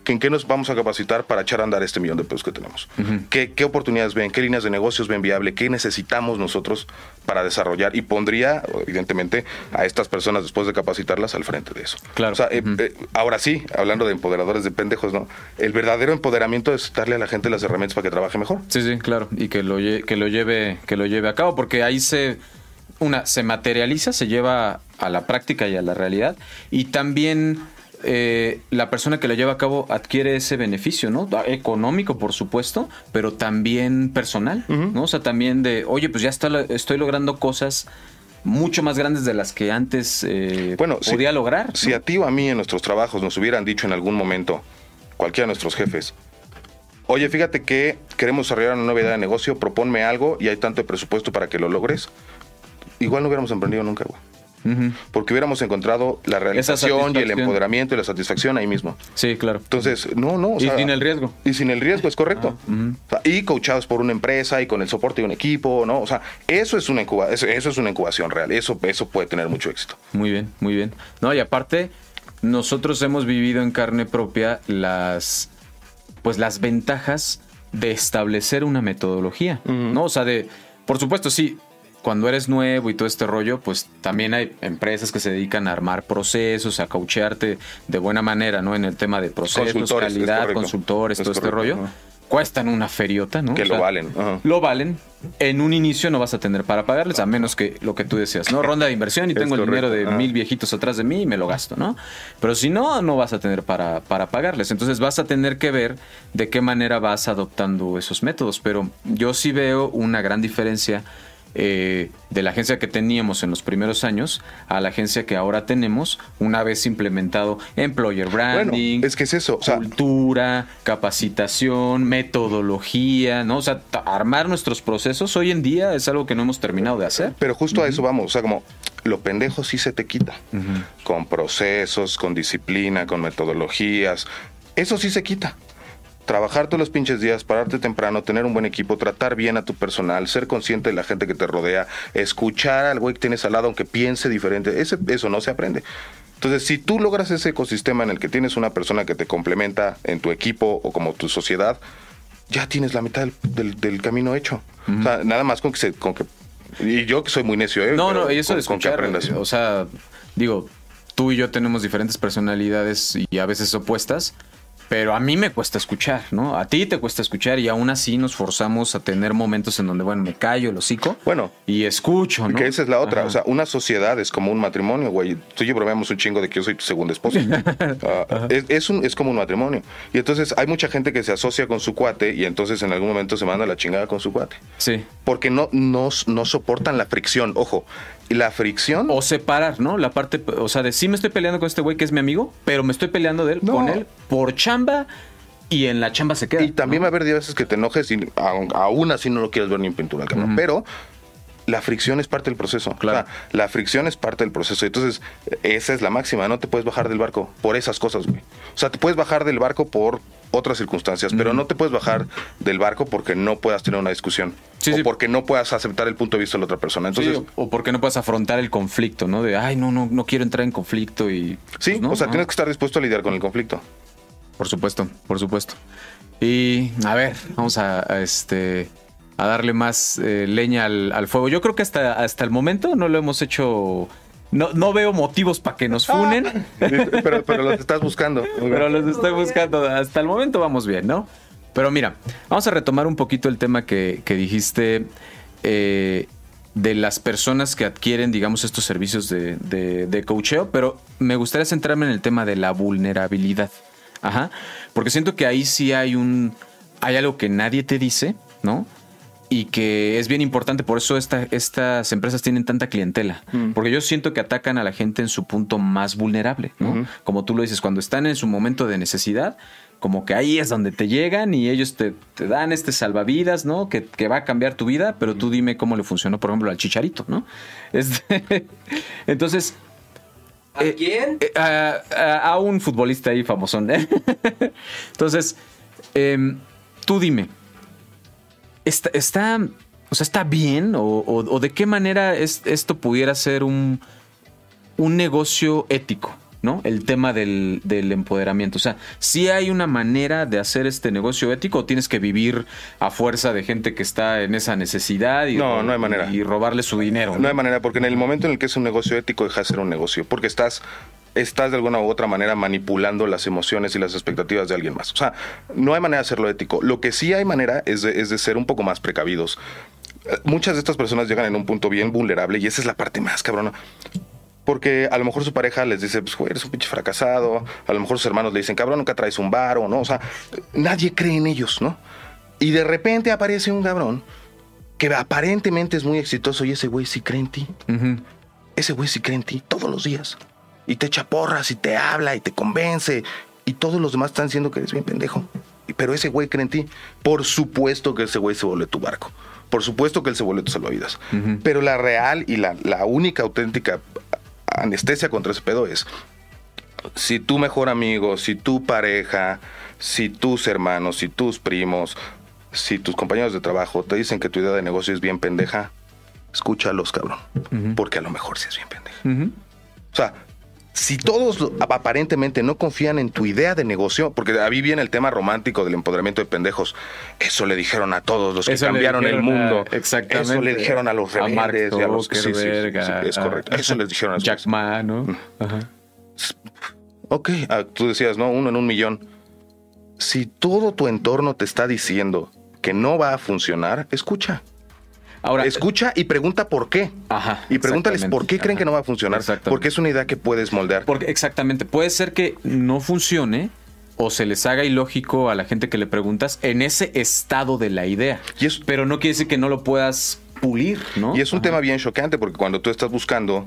en qué nos vamos a capacitar para echar a andar este millón de pesos que tenemos. ¿Qué, qué oportunidades ven? ¿Qué líneas de negocios ven viable? ¿Qué necesitamos nosotros para desarrollar? Y pondría, evidentemente, a estas personas después de capacitarlas al frente de eso. Claro. O sea, eh, eh, ahora sí, hablando de empoderadores de pendejos, ¿no? El verdadero empoderamiento es darle a la gente las herramientas para que trabaje mejor. Sí, sí, claro. Y que lo, que lo lleve, que lo lleve a cabo, porque ahí se, una, se materializa, se lleva a la práctica y a la realidad. Y también eh, la persona que lo lleva a cabo adquiere ese beneficio, ¿no? Económico, por supuesto, pero también personal, ¿no? O sea, también de, oye, pues ya está, estoy logrando cosas mucho más grandes de las que antes eh, Bueno, si- podía lograr. ¿no? Si a ti o a mí en nuestros trabajos nos hubieran dicho en algún momento, cualquiera de nuestros jefes, oye, fíjate que queremos desarrollar una nueva idea de negocio, proponme algo y hay tanto de presupuesto para que lo logres, igual no hubiéramos emprendido nunca, güey. Porque hubiéramos encontrado la realización y el empoderamiento y la satisfacción ahí mismo. Sí, claro. Entonces, no, no. o Y sea, sin el riesgo. Y sin el riesgo, es correcto. Ah, ujú. O sea, y coachados por una empresa y con el soporte de un equipo, ¿no? O sea, eso es una, incuba- eso, eso es una incubación real. Eso, eso puede tener mucho éxito. Muy bien, muy bien. No, y aparte, nosotros hemos vivido en carne propia las pues las ventajas de establecer una metodología, ¿no? O sea, de por supuesto, sí, cuando eres nuevo y todo este rollo, pues también hay empresas que se dedican a armar procesos, a coachearte de buena manera, ¿no? En el tema de procesos, Consultores, calidad, consultores, Es todo este rollo. ajá. Cuestan una feriota, ¿no? Que lo valen, ajá. Lo valen. En un inicio no vas a tener para pagarles, a menos que lo que tú decías, ¿no? Ronda de inversión y Es tengo el dinero de ajá. mil viejitos atrás de mí y me lo gasto, ¿no? Pero si no, no vas a tener para, para pagarles. Entonces vas a tener que ver de qué manera vas adoptando esos métodos. Pero yo sí veo una gran diferencia eh, de la agencia que teníamos en los primeros años a la agencia que ahora tenemos una vez implementado employer branding, Bueno, es que es eso. O sea, cultura, capacitación, metodología, ¿no? O sea, armar nuestros procesos hoy en día es algo que no hemos terminado de hacer. Pero justo a eso vamos, o sea, como lo pendejo sí se te quita. Con procesos, con disciplina, con metodologías. Eso sí se quita. Trabajar todos los pinches días, pararte temprano, tener un buen equipo, tratar bien a tu personal, ser consciente de la gente que te rodea, escuchar al güey que tienes al lado aunque piense diferente, ese- eso no se aprende. Entonces, si tú logras ese ecosistema en el que tienes una persona que te complementa en tu equipo o como tu sociedad, ya tienes la mitad del, del- del camino hecho. O sea, nada más con que se... Con que, y yo que soy muy necio, ¿eh? No, Pero no, eso con, de con que escuchar, o sea, digo, tú y yo tenemos diferentes personalidades y a veces opuestas, pero a mí me cuesta escuchar, ¿no? A ti te cuesta escuchar y aún así nos forzamos a tener momentos en donde, bueno, me callo el hocico Bueno. y escucho, ¿no? Que esa es la otra. Ajá. O sea, una sociedad es como un matrimonio, güey. Tú y yo bromeamos un chingo de que yo soy tu segunda esposa. Ah, es, es un, es como un matrimonio. Y entonces hay mucha gente que se asocia con su cuate y entonces en algún momento se manda la chingada con su cuate. Sí. Porque no, no, no soportan la fricción. Ojo, la fricción. O separar, ¿no? La parte, o sea, de sí me estoy peleando con este güey que es mi amigo, pero me estoy peleando de él, No. con él por chamba y en la chamba se queda. Y también va a haber veces que te enojes y aún así no lo quieres ver ni en pintura, cabrón. Pero la fricción es parte del proceso. Claro. O sea, la fricción es parte del proceso. Entonces, esa es la máxima. No te puedes bajar del barco por esas cosas, güey. O sea, te puedes bajar del barco por otras circunstancias, pero no te puedes bajar del barco porque no puedas tener una discusión. Sí, o sí. porque no puedas aceptar el punto de vista de la otra persona. Sí, Entonces, o porque no puedes afrontar el conflicto, ¿no? De, ay, no, no, no quiero entrar en conflicto y... sí, pues, ¿no? o sea, tienes que estar dispuesto a lidiar con el conflicto. Por supuesto, por supuesto. Y a ver, vamos a, a, este a darle más eh, leña al, al fuego. Yo creo que hasta, hasta el momento no lo hemos hecho. No, no veo motivos para que nos funen, pero, pero los estás buscando. pero los estoy buscando. Hasta el momento vamos bien, ¿no? Pero mira, vamos a retomar un poquito el tema que, que dijiste eh, de las personas que adquieren, digamos, estos servicios de, de, de coacheo, pero me gustaría centrarme en el tema de la vulnerabilidad. Ajá. Porque siento que ahí sí hay un. hay algo que nadie te dice, ¿no? Y que es bien importante, por eso esta- estas empresas tienen tanta clientela. Porque yo siento que atacan a la gente en su punto más vulnerable, ¿no? Como tú lo dices, cuando están en su momento de necesidad, como que ahí es donde te llegan y ellos te, te dan este salvavidas, ¿no? Que, que va a cambiar tu vida, pero tú dime cómo le funcionó, por ejemplo, al chicharito, ¿no? Este- entonces, ¿A Eh, quién? eh, a, a- a un futbolista ahí famosón. ¿eh? Entonces, em, tú dime, ¿está, está, o sea, ¿está bien? ¿O, o- o de qué manera es- esto pudiera ser un, un negocio ético? ¿No? El tema del, del empoderamiento. O sea, si hay una manera de hacer este negocio ético o tienes que vivir a fuerza de gente que está en esa necesidad y, No, no hay manera. y robarle su dinero. No hay manera, porque en el momento en el que es un negocio ético, deja de ser un negocio, porque estás, estás de alguna u otra manera manipulando las emociones y las expectativas de alguien más. O sea, no hay manera de hacerlo ético. Lo que sí hay manera es de, es de ser un poco más precavidos. Eh, Muchas de estas personas llegan en un punto bien vulnerable y esa es la parte más cabrona. Porque a lo mejor su pareja les dice, pues, güey, eres un pinche fracasado. A lo mejor sus hermanos le dicen, cabrón, nunca traes un bar o no. O sea, nadie cree en ellos, ¿no? Y de repente aparece un cabrón que aparentemente es muy exitoso y ese güey sí cree en ti. Ese güey sí cree en ti todos los días. Y te echa porras y te habla y te convence. Y todos los demás están diciendo que eres bien pendejo. Pero ese güey cree en ti. Por supuesto que ese güey se vuelve tu barco. Por supuesto que él se vuelve tu salvavidas. Pero la real y la, la única auténtica anestesia contra ese pedo es si tu mejor amigo, si tu pareja, si tus hermanos, si tus primos, si tus compañeros de trabajo te dicen que tu idea de negocio es bien pendeja, escúchalos, cabrón. Porque a lo mejor sí es bien pendeja. O sea, si todos aparentemente no confían en tu idea de negocio, porque ahí viene el tema romántico del empoderamiento de pendejos, eso le dijeron a todos los que Eso cambiaron el a- mundo. exactamente. Eso le dijeron a los A rebeldes y a los Zuckerberg, sí, sí, sí, es a- correcto. Eso les dijeron a esos Jack Ma, ¿no? Ajá. Ok, ah, tú decías, ¿no? Uno en un millón. Si todo tu entorno te está diciendo que no va a funcionar, escucha. Ahora, Escucha y pregunta por qué. Ajá, Y pregúntales por qué creen Ajá. que no va a funcionar. Exactamente. Porque es una idea que puedes moldear. Porque exactamente, puede ser que no funcione o se les haga ilógico a la gente que le preguntas en ese estado de la idea. Y es- Pero no quiere decir que no lo puedas pulir, ¿no? Y es un Ajá. tema bien chocante porque cuando tú estás buscando,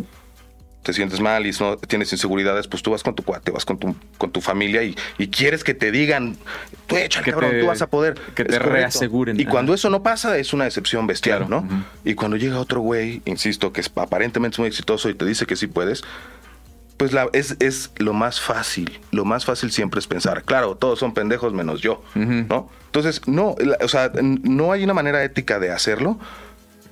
te sientes mal y no tienes inseguridades, pues tú vas con tu cuate, vas con tu, con tu familia y, y quieres que te digan, tú Que cabrón, te- tú vas a poder. que te reaseguren. Y cuando eso no pasa, es una decepción bestial, Claro, ¿no? Y cuando llega otro güey, insisto, que es, aparentemente es muy exitoso y te dice que sí puedes, Pues la, es, es lo más fácil. Lo más fácil siempre es pensar, claro, todos son pendejos menos yo, ¿no? Entonces, no, la- o sea, no hay una manera ética de hacerlo.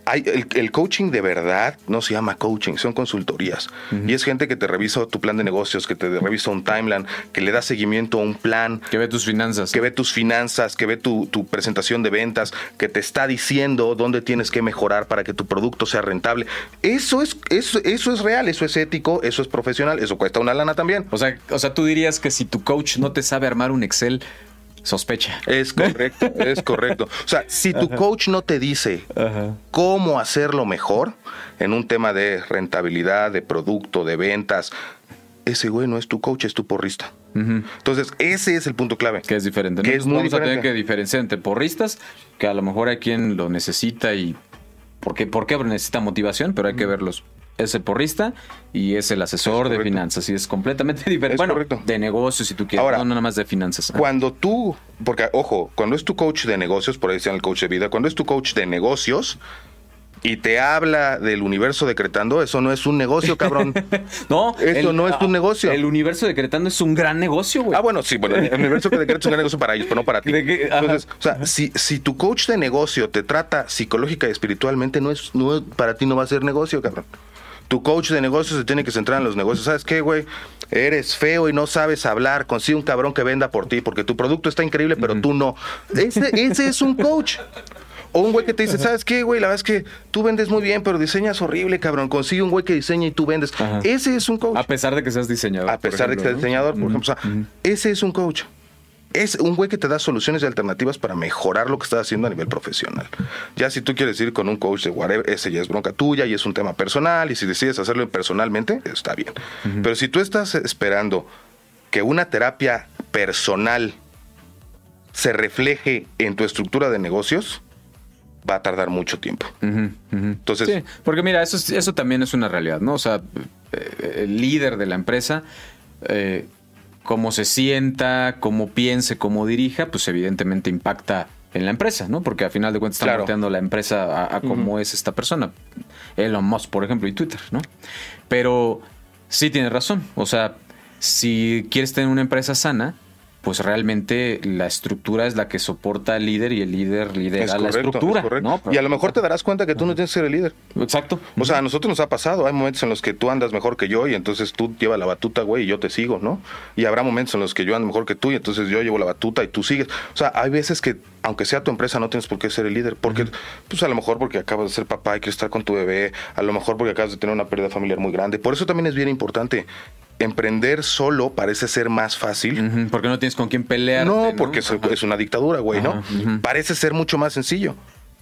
Hay, el, el coaching de verdad no se llama coaching, son consultorías. Y es gente que te revisa tu plan de negocios, que te revisa un timeline, que le da seguimiento a un plan, Que ve tus finanzas. que ve tus finanzas, que ve tu, tu presentación de ventas, que te está diciendo dónde tienes que mejorar para que tu producto sea rentable. Eso es, eso, eso es real, eso es ético, eso es profesional, eso cuesta una lana también. O sea, o sea, tú dirías que si tu coach no te sabe armar un Excel, sospecha. Es correcto, es correcto. O sea, si tu coach no te dice cómo hacerlo mejor en un tema de rentabilidad, de producto, de ventas, ese güey no es tu coach, es tu porrista. Entonces, ese es el punto clave. Que es diferente. ¿no? Que es muy vamos a tener diferente. que diferenciar entre porristas, que a lo mejor hay quien lo necesita y. Porque, ¿Por qué necesita motivación? Pero hay que verlos. Es el porrista y es el asesor Es de finanzas. Y es completamente diferente. Es bueno, correcto. de negocios, si tú quieres. Ahora, no, nada más de finanzas. Cuando tú, porque ojo, cuando es tu coach de negocios, por ahí decían el coach de vida, cuando es tu coach de negocios y te habla del universo decretando, eso no es un negocio, cabrón. No, Eso no es tu negocio. El universo decretando es un gran negocio, güey. Ah, bueno, sí, bueno, el universo que decreta es un gran negocio para ellos, pero no para ti. Ajá. Entonces, o sea, si, si tu coach de negocio te trata psicológica y espiritualmente, no es, no, para ti no va a ser negocio, cabrón. Tu coach de negocios se tiene que centrar en los negocios. ¿Sabes qué, güey? Eres feo y no sabes hablar. Consigue un cabrón que venda por ti porque tu producto está increíble, pero tú no. Ese, ese es un coach. O un güey que te dice, ¿sabes qué, güey? La verdad es que tú vendes muy bien, pero diseñas horrible, cabrón. Consigue un güey que diseña y tú vendes. Ajá. Ese es un coach. A pesar de que seas diseñador. A pesar de que ejemplo, sea ¿no? diseñador, por ejemplo. O sea, ese es un coach. Es un güey que te da soluciones y alternativas para mejorar lo que estás haciendo a nivel profesional. Ya si tú quieres ir con un coach de whatever, ese ya es bronca tuya y es un tema personal. Y si decides hacerlo personalmente, está bien. Pero si tú estás esperando que una terapia personal se refleje en tu estructura de negocios, va a tardar mucho tiempo. Entonces, Sí, porque mira, eso, es- eso también es una realidad, ¿no? O sea, eh, el líder de la empresa, eh, cómo se sienta, cómo piense, cómo dirija, pues evidentemente impacta en la empresa, ¿no? Porque al final de cuentas está Claro. volteando la empresa a, a cómo es esta persona. Elon Musk, por ejemplo, y Twitter, ¿no? Pero sí tienes razón. O sea, si quieres tener una empresa sana, pues realmente la estructura es la que soporta al líder y el líder lidera es la estructura. es correcto. ¿no? Y a lo mejor te darás cuenta que tú no tienes que ser el líder. Exacto. O sea, a nosotros nos ha pasado, hay momentos en los que tú andas mejor que yo y entonces tú llevas la batuta, güey, y yo te sigo, ¿no? Y habrá momentos en los que yo ando mejor que tú y entonces yo llevo la batuta y tú sigues. O sea, hay veces que, aunque sea tu empresa, no tienes por qué ser el líder. Porque, pues a lo mejor porque acabas de ser papá y quieres estar con tu bebé, a lo mejor porque acabas de tener una pérdida familiar muy grande. Por eso también es bien importante. Emprender solo parece ser más fácil. Porque no tienes con quién pelear. No, porque es, es una dictadura, güey, ¿no? Parece ser mucho más sencillo.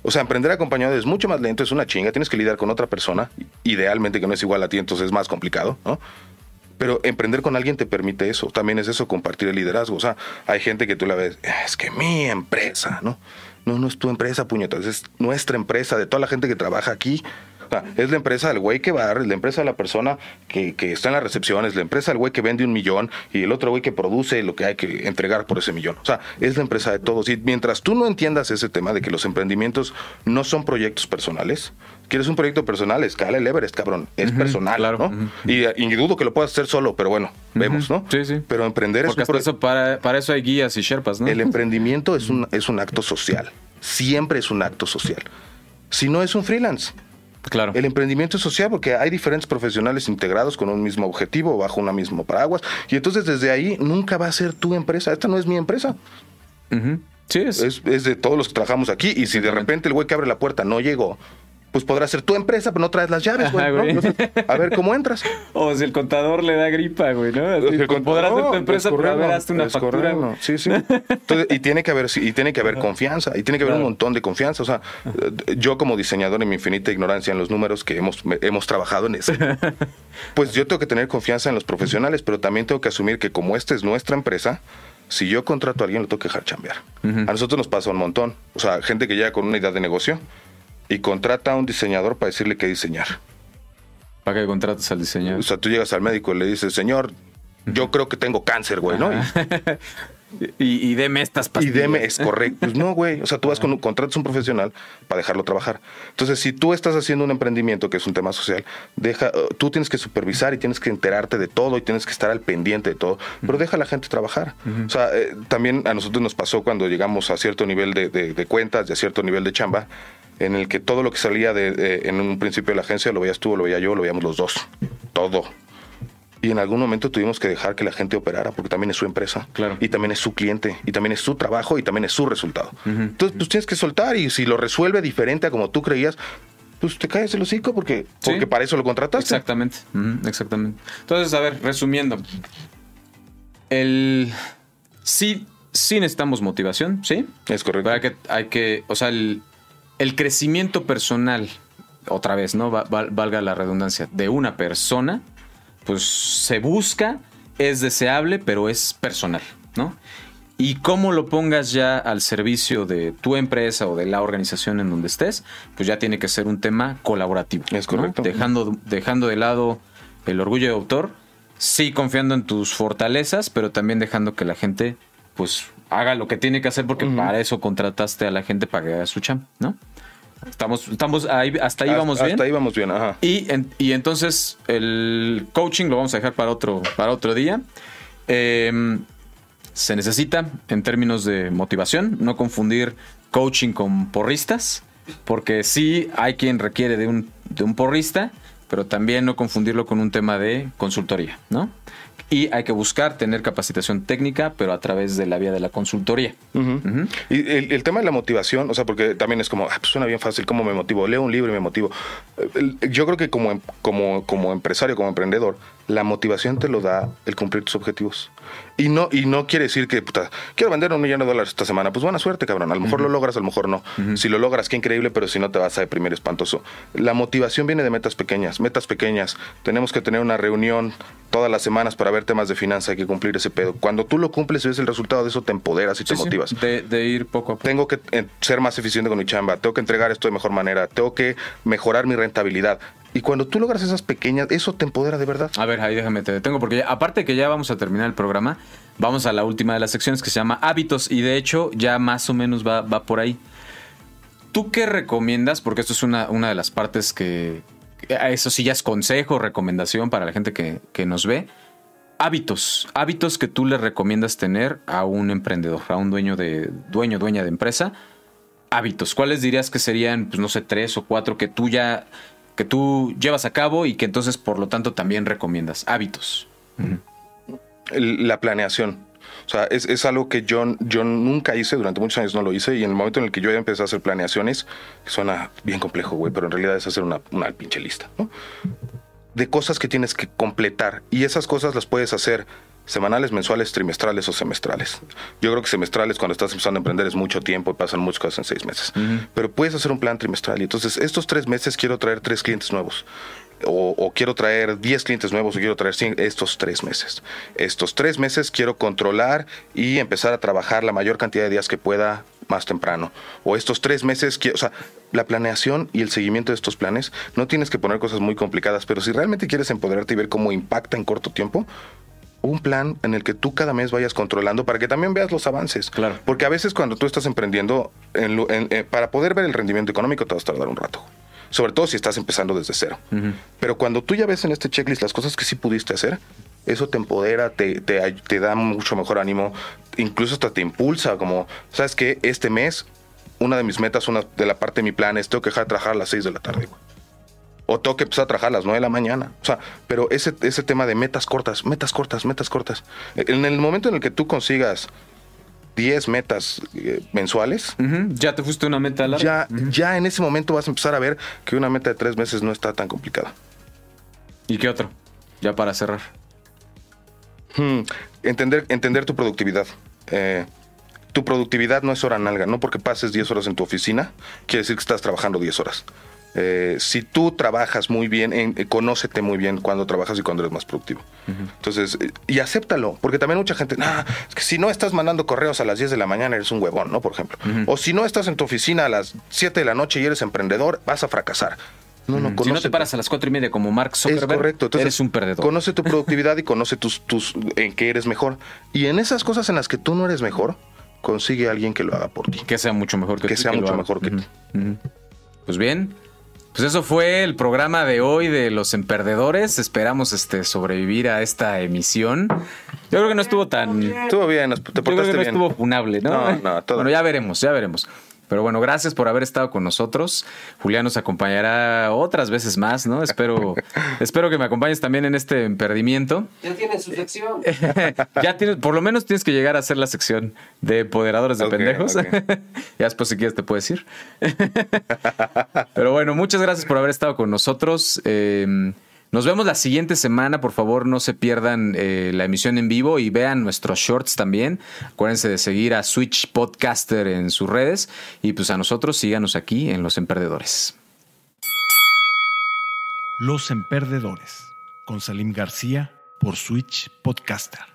O sea, emprender acompañado es mucho más lento, es una chinga, tienes que lidiar con otra persona, idealmente que no es igual a ti, entonces es más complicado, ¿no? Pero emprender con alguien te permite eso, también es eso, compartir el liderazgo. O sea, hay gente que tú la ves, "Ah, es que mi empresa, ¿no? No, no es tu empresa, puñetas, es nuestra empresa, de toda la gente que trabaja aquí. Es la empresa del güey que va, es la empresa de la persona que, que está en la recepción, es la empresa del güey que vende un millón y el otro güey que produce lo que hay que entregar por ese millón. O sea, es la empresa de todos. Y mientras tú no entiendas ese tema de que los emprendimientos no son proyectos personales, quieres un proyecto personal, escala el Everest, cabrón. Es personal, claro, ¿no? y, y dudo que lo puedas hacer solo, pero bueno, vemos, ¿no? Sí, sí. Pero emprender Porque es un hasta eso para, para eso hay guías y sherpas, ¿no? el emprendimiento es un, es un acto social. Siempre es un acto social. Si no es un freelance. Claro. El emprendimiento es social porque hay diferentes profesionales integrados con un mismo objetivo, bajo una mismo paraguas. Y entonces desde ahí nunca va a ser tu empresa. Esta no es mi empresa. Sí, es. Es, es de todos los que trabajamos aquí. Y si de repente el güey que abre la puerta no llegó, pues podrá ser tu empresa, pero no traes las llaves, güey. Ajá, ¿no? güey. Entonces, a ver cómo entras. O si el contador le da gripa, güey, ¿no? Así, El contador, podrás hacer tu es empresa, pero a ver, hazte una factura. güey. Sí, sí. Entonces, y tiene que haber, y tiene que haber confianza, y tiene que haber un montón de confianza. O sea, yo como diseñador en mi infinita ignorancia en los números que hemos, hemos trabajado en eso, pues yo tengo que tener confianza en los profesionales, pero también tengo que asumir que como esta es nuestra empresa, si yo contrato a alguien, lo tengo que dejar chambear. A nosotros nos pasa un montón. O sea, gente que llega con una idea de negocio y contrata a un diseñador para decirle qué diseñar. ¿Para qué contratas al diseñador? O sea, tú llegas al médico y le dices, señor, yo creo que tengo cáncer, güey, ¿no? Y- Y, y deme estas Y pastillas. deme, es correcto. Pues no, güey. O sea, tú vas con un contratas a un profesional para dejarlo trabajar. Entonces, si tú estás haciendo un emprendimiento que es un tema social, deja, eh, tú tienes que supervisar y tienes que enterarte de todo y tienes que estar al pendiente de todo, pero deja a la gente trabajar. O sea, eh, también a nosotros nos pasó cuando llegamos a cierto nivel de, de- de cuentas y a cierto nivel de chamba, en el que todo lo que salía de, de- en un principio de la agencia lo veías tú, lo veía yo, lo veíamos los dos. Todo. Y en algún momento tuvimos que dejar que la gente operara porque también es su empresa. Claro. Y también es su cliente. Y también es su trabajo y también es su resultado. Entonces, pues tienes que soltar y si lo resuelve diferente a como tú creías, pues te caes el hocico porque, Sí. porque para eso lo contrataste. Exactamente, ujú, exactamente. Entonces, a ver, resumiendo. El sí, sí necesitamos motivación, ¿sí? Es correcto. Hay que, hay que, o sea, el, el crecimiento personal, otra vez, ¿no? Va- val- valga la redundancia, de una persona, pues se busca, es deseable, pero es personal, ¿no? Y cómo lo pongas ya al servicio de tu empresa o de la organización en donde estés, pues ya tiene que ser un tema colaborativo. Es ¿no? correcto. Dejando, dejando de lado el orgullo de autor, sí confiando en tus fortalezas, pero también dejando que la gente pues haga lo que tiene que hacer porque para eso contrataste a la gente para que haga su chamba, ¿no? Estamos, estamos ahí, hasta ahí Hasta- vamos bien. Hasta ahí vamos bien, ajá. Y, en- y entonces el coaching lo vamos a dejar para otro, para otro día. Eh, se necesita en términos de motivación, no confundir coaching con porristas, porque sí hay quien requiere de un, de un porrista, pero también no confundirlo con un tema de consultoría, ¿no? Y hay que buscar tener capacitación técnica, pero a través de la vía de la consultoría. Ujú. Ujú. Y el, el tema de la motivación, o sea, porque también es como, ah, pues suena bien fácil, ¿cómo me motivo? Leo un libro y me motivo. Yo creo que como, em- como, como empresario, como emprendedor, la motivación te lo da el cumplir tus objetivos. Y no, y no quiere decir que, puta, quiero vender un millón de dólares esta semana. Pues buena suerte, cabrón. A lo mejor lo logras, a lo mejor no. Si lo logras, qué increíble, pero si no te vas a deprimir espantoso. La motivación viene de metas pequeñas, metas pequeñas. Tenemos que tener una reunión todas las semanas para ver temas de finanzas, hay que cumplir ese pedo. Cuando tú lo cumples y ves el resultado de eso, te empoderas y te Sí, sí, motivas de, de ir poco a poco. tengo que eh, ser más eficiente con mi chamba, tengo que entregar esto de mejor manera, tengo que mejorar mi rentabilidad. Y cuando tú logras esas pequeñas, eso te empodera de verdad. A ver, ahí déjame te detengo, porque ya- aparte que ya vamos a terminar el programa, vamos a la última de las secciones que se llama hábitos y de hecho ya más o menos va, va por ahí. ¿Tú qué recomiendas? Porque esto es una, una de las partes que, que- eso sí ya es consejo, recomendación para la gente que, que nos ve. Hábitos, hábitos que tú le recomiendas tener a un emprendedor, a un dueño de dueño, dueña de empresa. Hábitos, ¿cuáles dirías que serían, pues no sé, tres o cuatro que tú ya que tú llevas a cabo y que entonces por lo tanto también recomiendas? Hábitos. La planeación. O sea, es, es algo que yo, yo nunca hice, durante muchos años no lo hice, y en el momento en el que yo ya empecé a hacer planeaciones, que suena bien complejo, güey, pero en realidad es hacer una, una pinche lista, ¿no? De cosas que tienes que completar, y esas cosas las puedes hacer semanales, mensuales, trimestrales o semestrales. Yo creo que semestrales cuando estás empezando a emprender es mucho tiempo y pasan muchas cosas en seis meses. Pero puedes hacer un plan trimestral y entonces estos tres meses quiero traer tres clientes nuevos. O, o quiero traer 10 clientes nuevos o quiero traer 100 estos tres meses. Estos tres meses quiero controlar y empezar a trabajar la mayor cantidad de días que pueda más temprano. O estos tres meses, quiero, o sea, la planeación y el seguimiento de estos planes, no tienes que poner cosas muy complicadas, pero si realmente quieres empoderarte y ver cómo impacta en corto tiempo, un plan en el que tú cada mes vayas controlando para que también veas los avances. Claro. Porque a veces cuando tú estás emprendiendo, en lo- en- eh, para poder ver el rendimiento económico te vas a tardar un rato. Sobre todo si estás empezando desde cero. Pero cuando tú ya ves en este checklist las cosas que sí pudiste hacer, eso te empodera, te, te, da mucho mejor ánimo, incluso hasta te impulsa, como, ¿sabes qué? Este mes, una de mis metas, una de la parte de mi plan es tengo que dejar de trabajar a las 6 de la tarde, güey. O tengo que empezar a trabajar a las 9 de la mañana. O sea, pero ese, ese tema de metas cortas, metas cortas, metas cortas. En el momento en el que tú consigas 10 metas eh, mensuales, Ya te fuiste una meta larga. ya, ya en ese momento vas a empezar a ver que una meta de tres meses no está tan complicada. ¿Y qué otro? Ya para cerrar. Hmm, Entender, entender tu productividad. Eh, tu productividad no es hora nalga. No porque pases 10 horas en tu oficina, quiere decir que estás trabajando 10 horas. Eh, si tú trabajas muy bien, en- eh, conócete muy bien cuando trabajas y cuando eres más productivo. Entonces, eh, y acéptalo, porque también mucha gente, "Nah, es que si no estás mandando correos a las 10 de la mañana, eres un huevón, ¿no? Por ejemplo. O si no estás en tu oficina a las 7 de la noche y eres emprendedor, vas a fracasar. No, no, si no te paras a las cuatro y media como Mark Es Zuckerberg, correcto. Entonces, eres un perdedor. Conoce tu productividad y conoce tus, tus, en qué eres mejor. Y en esas cosas en las que tú no eres mejor, consigue a alguien que lo haga por ti. que sea mucho mejor que Que tú, sea mucho mejor que tú. Pues bien, pues eso fue el programa de hoy de los emperdedores. Esperamos este sobrevivir a esta emisión. Yo creo que no estuvo tan. Yo Estuvo bien, te creo que portaste no bien. estuvo funable, ¿no? No, no, todo. Bueno, ya veremos, ya veremos. Pero bueno, gracias por haber estado con nosotros. Julián nos acompañará otras veces más, ¿no? Espero, espero que me acompañes también en este emperdimiento. Ya tiene su sección. ya tienes, por lo menos tienes que llegar a hacer la sección de empoderadores de pendejos. ya después, si quieres, te puedes ir. Pero bueno, muchas gracias por haber estado con nosotros. Eh, nos vemos la siguiente semana. Por favor, no se pierdan eh, la emisión en vivo y vean nuestros shorts también. Acuérdense de seguir a Switch Podcaster en sus redes. Y pues a nosotros, síganos aquí en Los Emperdedores. Los Emperdedores, con Salim García por Switch Podcaster.